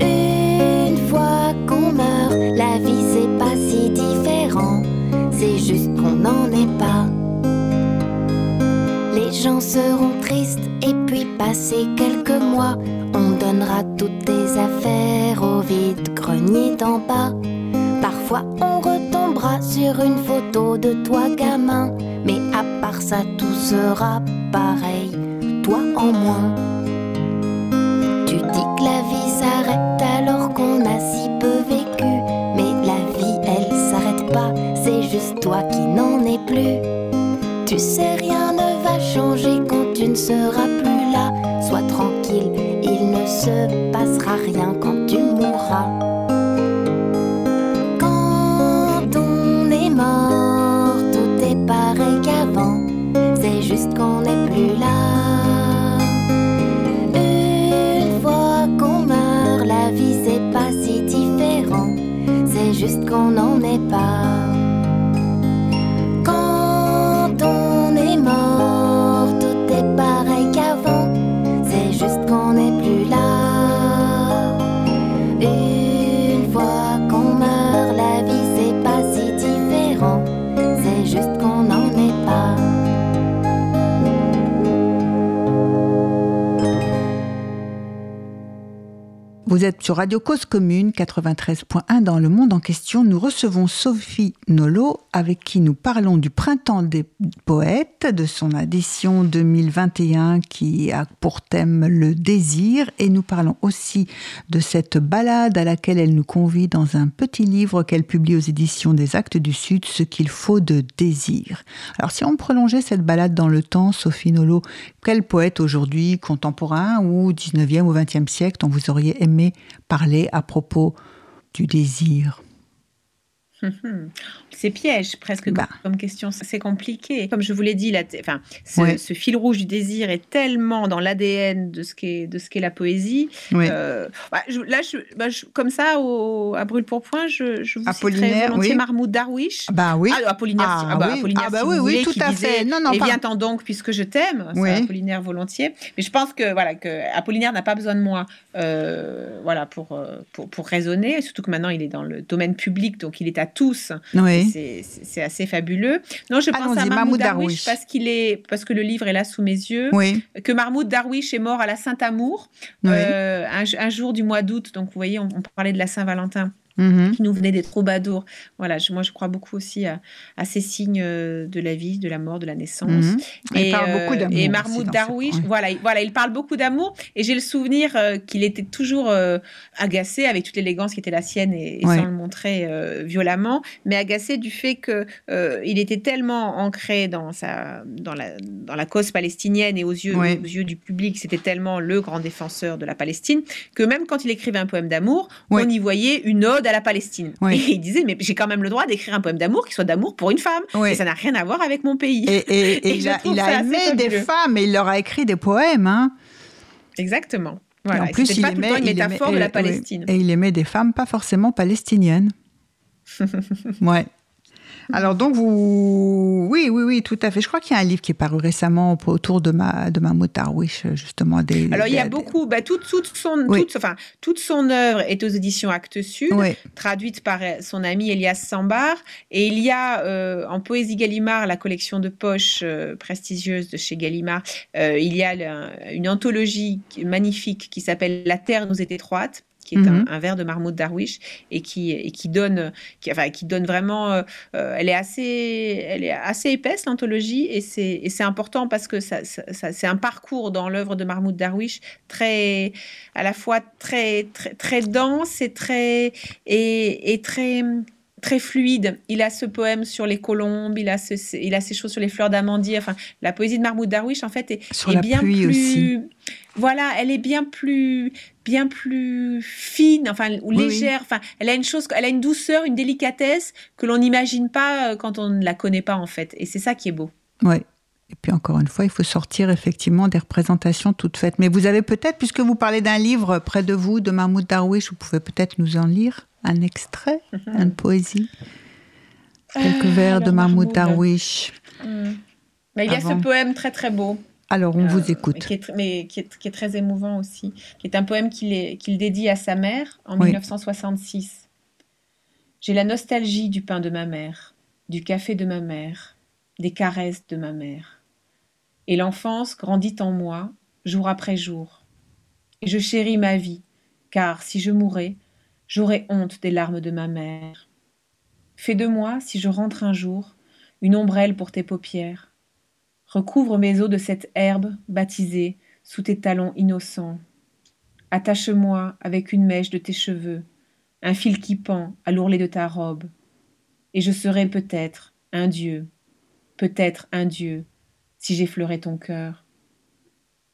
Speaker 4: Une fois qu'on meurt, la vie c'est pas si différent. C'est juste qu'on n'en est pas. Les gens seront tristes et puis passer quelques mois, toutes tes affaires au vide grenier d'en bas. Parfois on retombera sur une photo de toi gamin, mais à part ça tout sera pareil, toi en moins. Tu dis que la vie s'arrête alors qu'on a si peu vécu, mais la vie elle s'arrête pas, c'est juste toi qui n'en es plus. Tu sais rien ne va changer quand tu ne seras plus rien quand tu mourras. Quand on est mort, tout est pareil qu'avant. C'est juste qu'on n'est
Speaker 1: Vous êtes sur Radio Cause Commune 93.1 dans le monde en question. Nous recevons Sophie Nolo avec qui nous parlons du printemps des poètes, de son édition 2021 qui a pour thème le désir et nous parlons aussi de cette balade à laquelle elle nous convie dans un petit livre qu'elle publie aux éditions des Actes du Sud, Ce qu'il faut de désir. Alors si on prolongeait cette balade dans le temps, Sophie Nolo, quel poète aujourd'hui, contemporain ou 19e ou 20e siècle, dont vous auriez aimé parler à propos du désir?
Speaker 2: C'est piège presque bah. comme question, c'est compliqué. Comme je vous l'ai dit, la enfin, ce, fil rouge du désir est tellement dans l'ADN de ce qu'est de ce qu'est la poésie. Euh, bah, là, bah, je, comme ça, au, à brûle pour point, je, je vous Apollinaire, volontiers oui. Marmoud Darwish.
Speaker 1: Bah oui.
Speaker 2: Ah, Apollinaire, ah, ah, bah, Apollinaire, ah, bah, oui, oui, tout à fait. Non, non, et viens-t'en donc puisque je t'aime. Apollinaire volontiers. Mais je pense que voilà que Apollinaire n'a pas besoin de moi, euh, voilà pour, euh, pour pour raisonner. Surtout que maintenant il est dans le domaine public, donc il est à tous.
Speaker 1: Oui
Speaker 2: c'est assez fabuleux. Non, je pense à Mahmoud Darwish, parce qu'il est parce que le livre est là sous mes yeux.
Speaker 1: Oui.
Speaker 2: Que Mahmoud Darwish est mort à la Saint-Amour euh, un, jour du mois d'août. Donc vous voyez, on, parlait de la Saint-Valentin. Mhm. qui nous venaient des troubadours. Voilà, moi je crois beaucoup aussi à, ces signes euh, de la vie, de la mort, de la naissance. Mhm.
Speaker 1: Et, il parle beaucoup d'amour.
Speaker 2: Et Mahmoud Darwish, voilà, voilà, il parle beaucoup d'amour. Et j'ai le souvenir euh, qu'il était toujours euh, agacé avec toute l'élégance qui était la sienne et, sans le montrer violemment, mais agacé du fait que il était tellement ancré dans sa, dans la, dans la cause palestinienne et aux yeux, aux yeux du public, c'était tellement le grand défenseur de la Palestine que même quand il écrivait un poème d'amour, on y voyait une ode à la Palestine. Et il disait, mais j'ai quand même le droit d'écrire un poème d'amour qui soit d'amour pour une femme. Et ça n'a rien à voir avec mon pays.
Speaker 1: Et, il, a, aimé des femmes et il leur a écrit des poèmes. Hein.
Speaker 2: Exactement. Voilà. en plus, il pas aimait, une métaphore de la Palestine.
Speaker 1: Et il aimait des femmes pas forcément palestiniennes. ouais. Alors donc vous, oui, oui, oui, tout à fait. Je crois qu'il y a un livre qui est paru récemment autour de ma de Mahmoud Darwish, justement. Des,
Speaker 2: Alors il y a beaucoup, bah, toute, toute, son, toute, enfin, toute son œuvre est aux éditions Actes Sud, traduite par son ami Elias Sambar, et il y a euh, en poésie Gallimard la collection de poches euh, prestigieuse de chez Gallimard. Euh, il y a une anthologie magnifique qui s'appelle La Terre nous est étroite qui est mhm. un, vers de Mahmoud Darwish et qui, et qui donne, qui, enfin, qui donne vraiment, euh, euh, elle est assez, elle est assez épaisse l'anthologie et c'est important parce que ça, ça, c'est un parcours dans l'œuvre de Mahmoud Darwish très, à la fois très, très, très dense et très, et, et très très fluide. Il a ce poème sur les colombes, il a, ce, il a ces choses sur les fleurs d'amandier. Enfin, la poésie de Mahmoud Darwish, en fait, est,
Speaker 1: est
Speaker 2: bien
Speaker 1: plus. Aussi.
Speaker 2: Voilà, elle est bien plus, bien plus fine, enfin ou légère. Enfin, elle a une chose, elle a une douceur, une délicatesse que l'on n'imagine pas euh, quand on ne la connaît pas en fait. Et c'est ça qui est beau.
Speaker 1: Oui. Et puis encore une fois, il faut sortir effectivement des représentations toutes faites. Mais vous avez peut-être, puisque vous parlez d'un livre près de vous de Mahmoud Darwish, vous pouvez peut-être nous en lire un extrait, mhm. une poésie, quelques ah, vers de Mahmoud Darwish.
Speaker 2: Hmm. il y a ce poème très très beau.
Speaker 1: Alors on vous euh, écoute.
Speaker 2: Qui est, mais qui est, très émouvant aussi, qui est un poème qu'il dédie à sa mère en 1966. J'ai la nostalgie du pain de ma mère, du café de ma mère, des caresses de ma mère. Et l'enfance grandit en moi, jour après jour. Et je chéris ma vie, car si je mourais, J'aurais honte des larmes de ma mère. Fais de moi, si je rentre un jour, une ombrelle pour tes paupières. Recouvre mes os de cette herbe baptisée sous tes talons innocents. Attache-moi avec une mèche de tes cheveux, un fil qui pend à l'ourlet de ta robe, et je serai peut-être un dieu, peut-être un dieu, si j'effleurais ton cœur.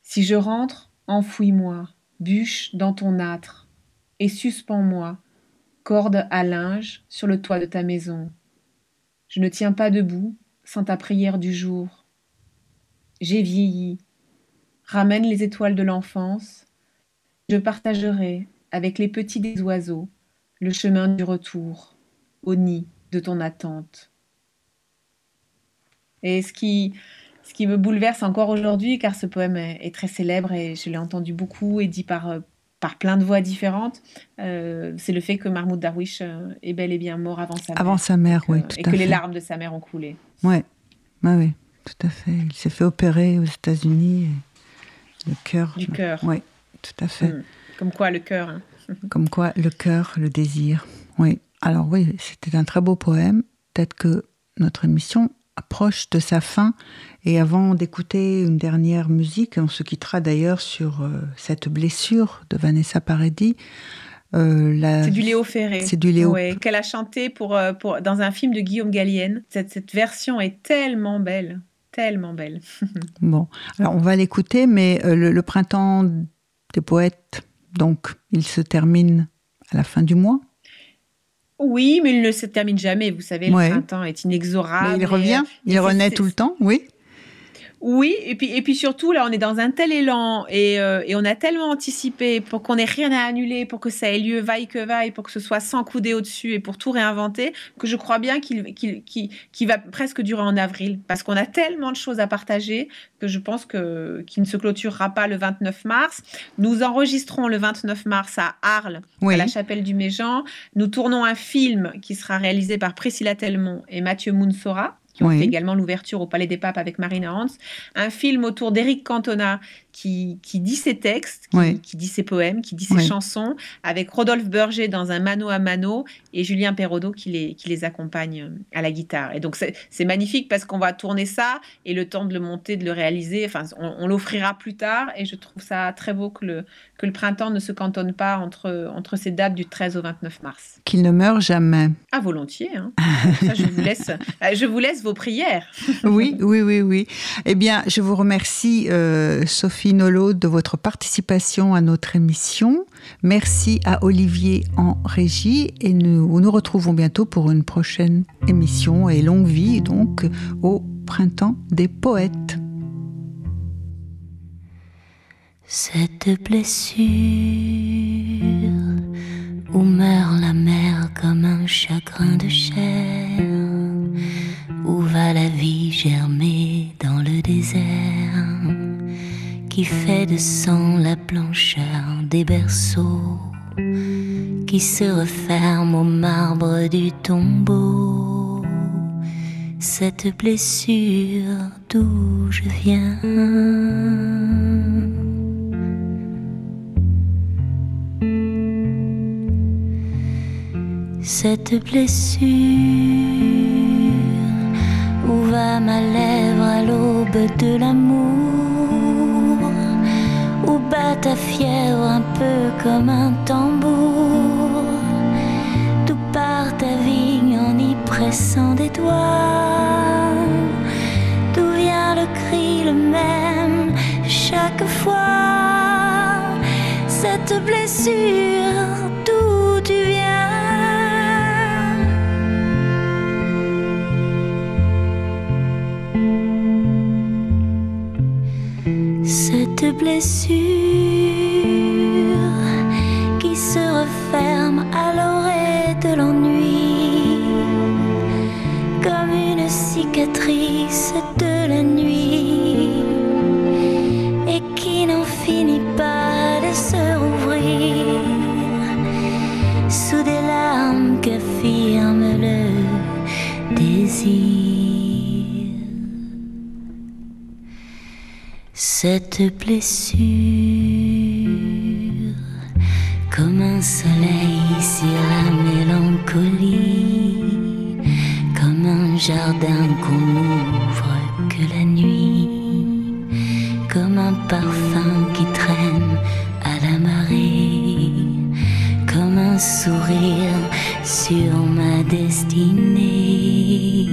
Speaker 2: Si je rentre, enfouis-moi, bûche dans ton âtre, et suspends-moi, corde à linge, sur le toit de ta maison. Je ne tiens pas debout sans ta prière du jour. J'ai vieilli. Ramène les étoiles de l'enfance. Je partagerai avec les petits des oiseaux le chemin du retour, au nid de ton attente. Et ce qui, ce qui me bouleverse encore aujourd'hui, car ce poème est, est, très célèbre et je l'ai entendu beaucoup et dit par par plein de voix différentes, euh, c'est le fait que Mahmoud Darwish euh, est bel et bien mort avant sa mère.
Speaker 1: Avant sa mère, oui, tout
Speaker 2: Et que les larmes de sa mère ont coulé.
Speaker 1: Oui, ouais, oui, tout à fait. Il s'est fait opérer aux États-Unis. Le cœur.
Speaker 2: Du cœur.
Speaker 1: Oui, tout à fait. Hmm.
Speaker 2: Comme quoi, le cœur. Hein.
Speaker 1: Comme quoi, le cœur, le désir. Oui. Alors oui, c'était un très beau poème. Peut-être que notre émission approche de sa fin. Et avant d'écouter une dernière musique, on se quittera d'ailleurs sur euh, cette blessure de Vanessa Paradis.
Speaker 2: Euh, c'est du Léo Ferré.
Speaker 1: C'est du Léo.
Speaker 2: qu'elle a chanté pour, euh, pour, dans un film de Guillaume Gallienne. Cette, cette version est tellement belle, tellement belle.
Speaker 1: bon, alors on va l'écouter, mais le, printemps des poètes, donc, il se termine à la fin du mois.
Speaker 2: Oui, mais il ne se termine jamais. Vous savez, le printemps est inexorable.
Speaker 1: il revient, il renaît tout le temps, oui.
Speaker 2: Oui, et puis, et puis surtout, là, on est dans un tel élan et, euh, et on a tellement anticipé pour qu'on ait rien à annuler, pour que ça ait lieu vaille que vaille, pour que ce soit sans couder au-dessus et pour tout réinventer, que je crois bien qu'il va presque durer en avril. Parce qu'on a tellement de choses à partager que je pense qu'il ne se clôturera pas le 29 mars. Nous enregistrons le 29 mars à Arles, à la chapelle du Méjean. Nous tournons un film qui sera réalisé par Priscilla Telmont et Mathieu Mounsora qui ont fait également l'ouverture au Palais des Papes avec Marina Hans. Un film autour d'Éric Cantona, qui, dit ses textes, qui, dit ses poèmes, qui dit ses chansons, avec Rodolphe Berger dans un mano à mano et Julien Perraudot qui les, qui les accompagne euh, à la guitare. Et donc c'est magnifique parce qu'on va tourner ça et le temps de le monter, de le réaliser, enfin on, l'offrira plus tard et je trouve ça très beau que le, que le printemps ne se cantonne pas entre, entre ces dates du 13 au 29 mars.
Speaker 1: Qu'il ne meure jamais.
Speaker 2: Ah volontiers. Hein. je, vous laisse, je vous laisse vos prières.
Speaker 1: oui, oui, oui, oui. Eh bien, je vous remercie euh, Sophie De votre participation à notre émission. Merci à Olivier en régie et nous nous retrouvons bientôt pour une prochaine émission et longue vie donc au printemps des poètes.
Speaker 5: Cette blessure où meurt la mer comme un chagrin de chair, où va la vie germer dans le désert? Qui fait de sang la blancheur des berceaux, qui se referme au marbre du tombeau. Cette blessure d'où je viens. Cette blessure où va ma lèvre à l'aube de l'amour? Ta fièvre un peu comme un tambour. D'où part ta vigne en y pressant des doigts. D'où vient le cri le même chaque fois? Cette blessure, d'où tu viens? Cette blessure Cette blessure, comme un soleil sur la mélancolie, comme un jardin qu'on n'ouvre que la nuit, comme un parfum qui traîne à la marée, comme un sourire sur ma destinée.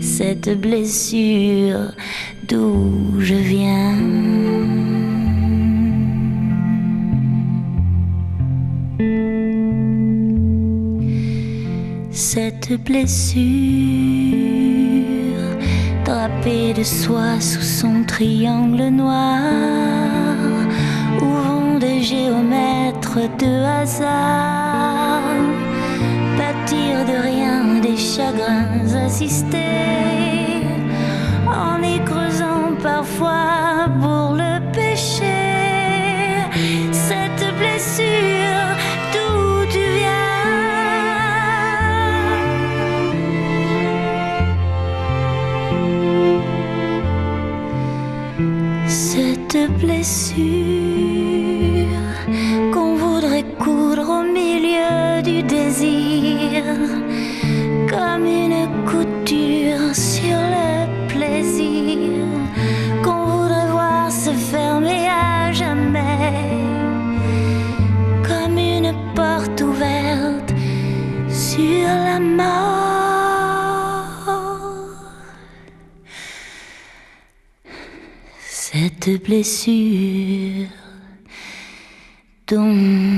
Speaker 5: Cette blessure d'où je viens. Cette blessure drapée de soie sous son triangle noir, où vont des géomètres de hasard bâtir de rien des chagrins assistés en y creusant parfois pour le péché. Cette blessure, d'où tu viens? Cette blessure Cette blessure dont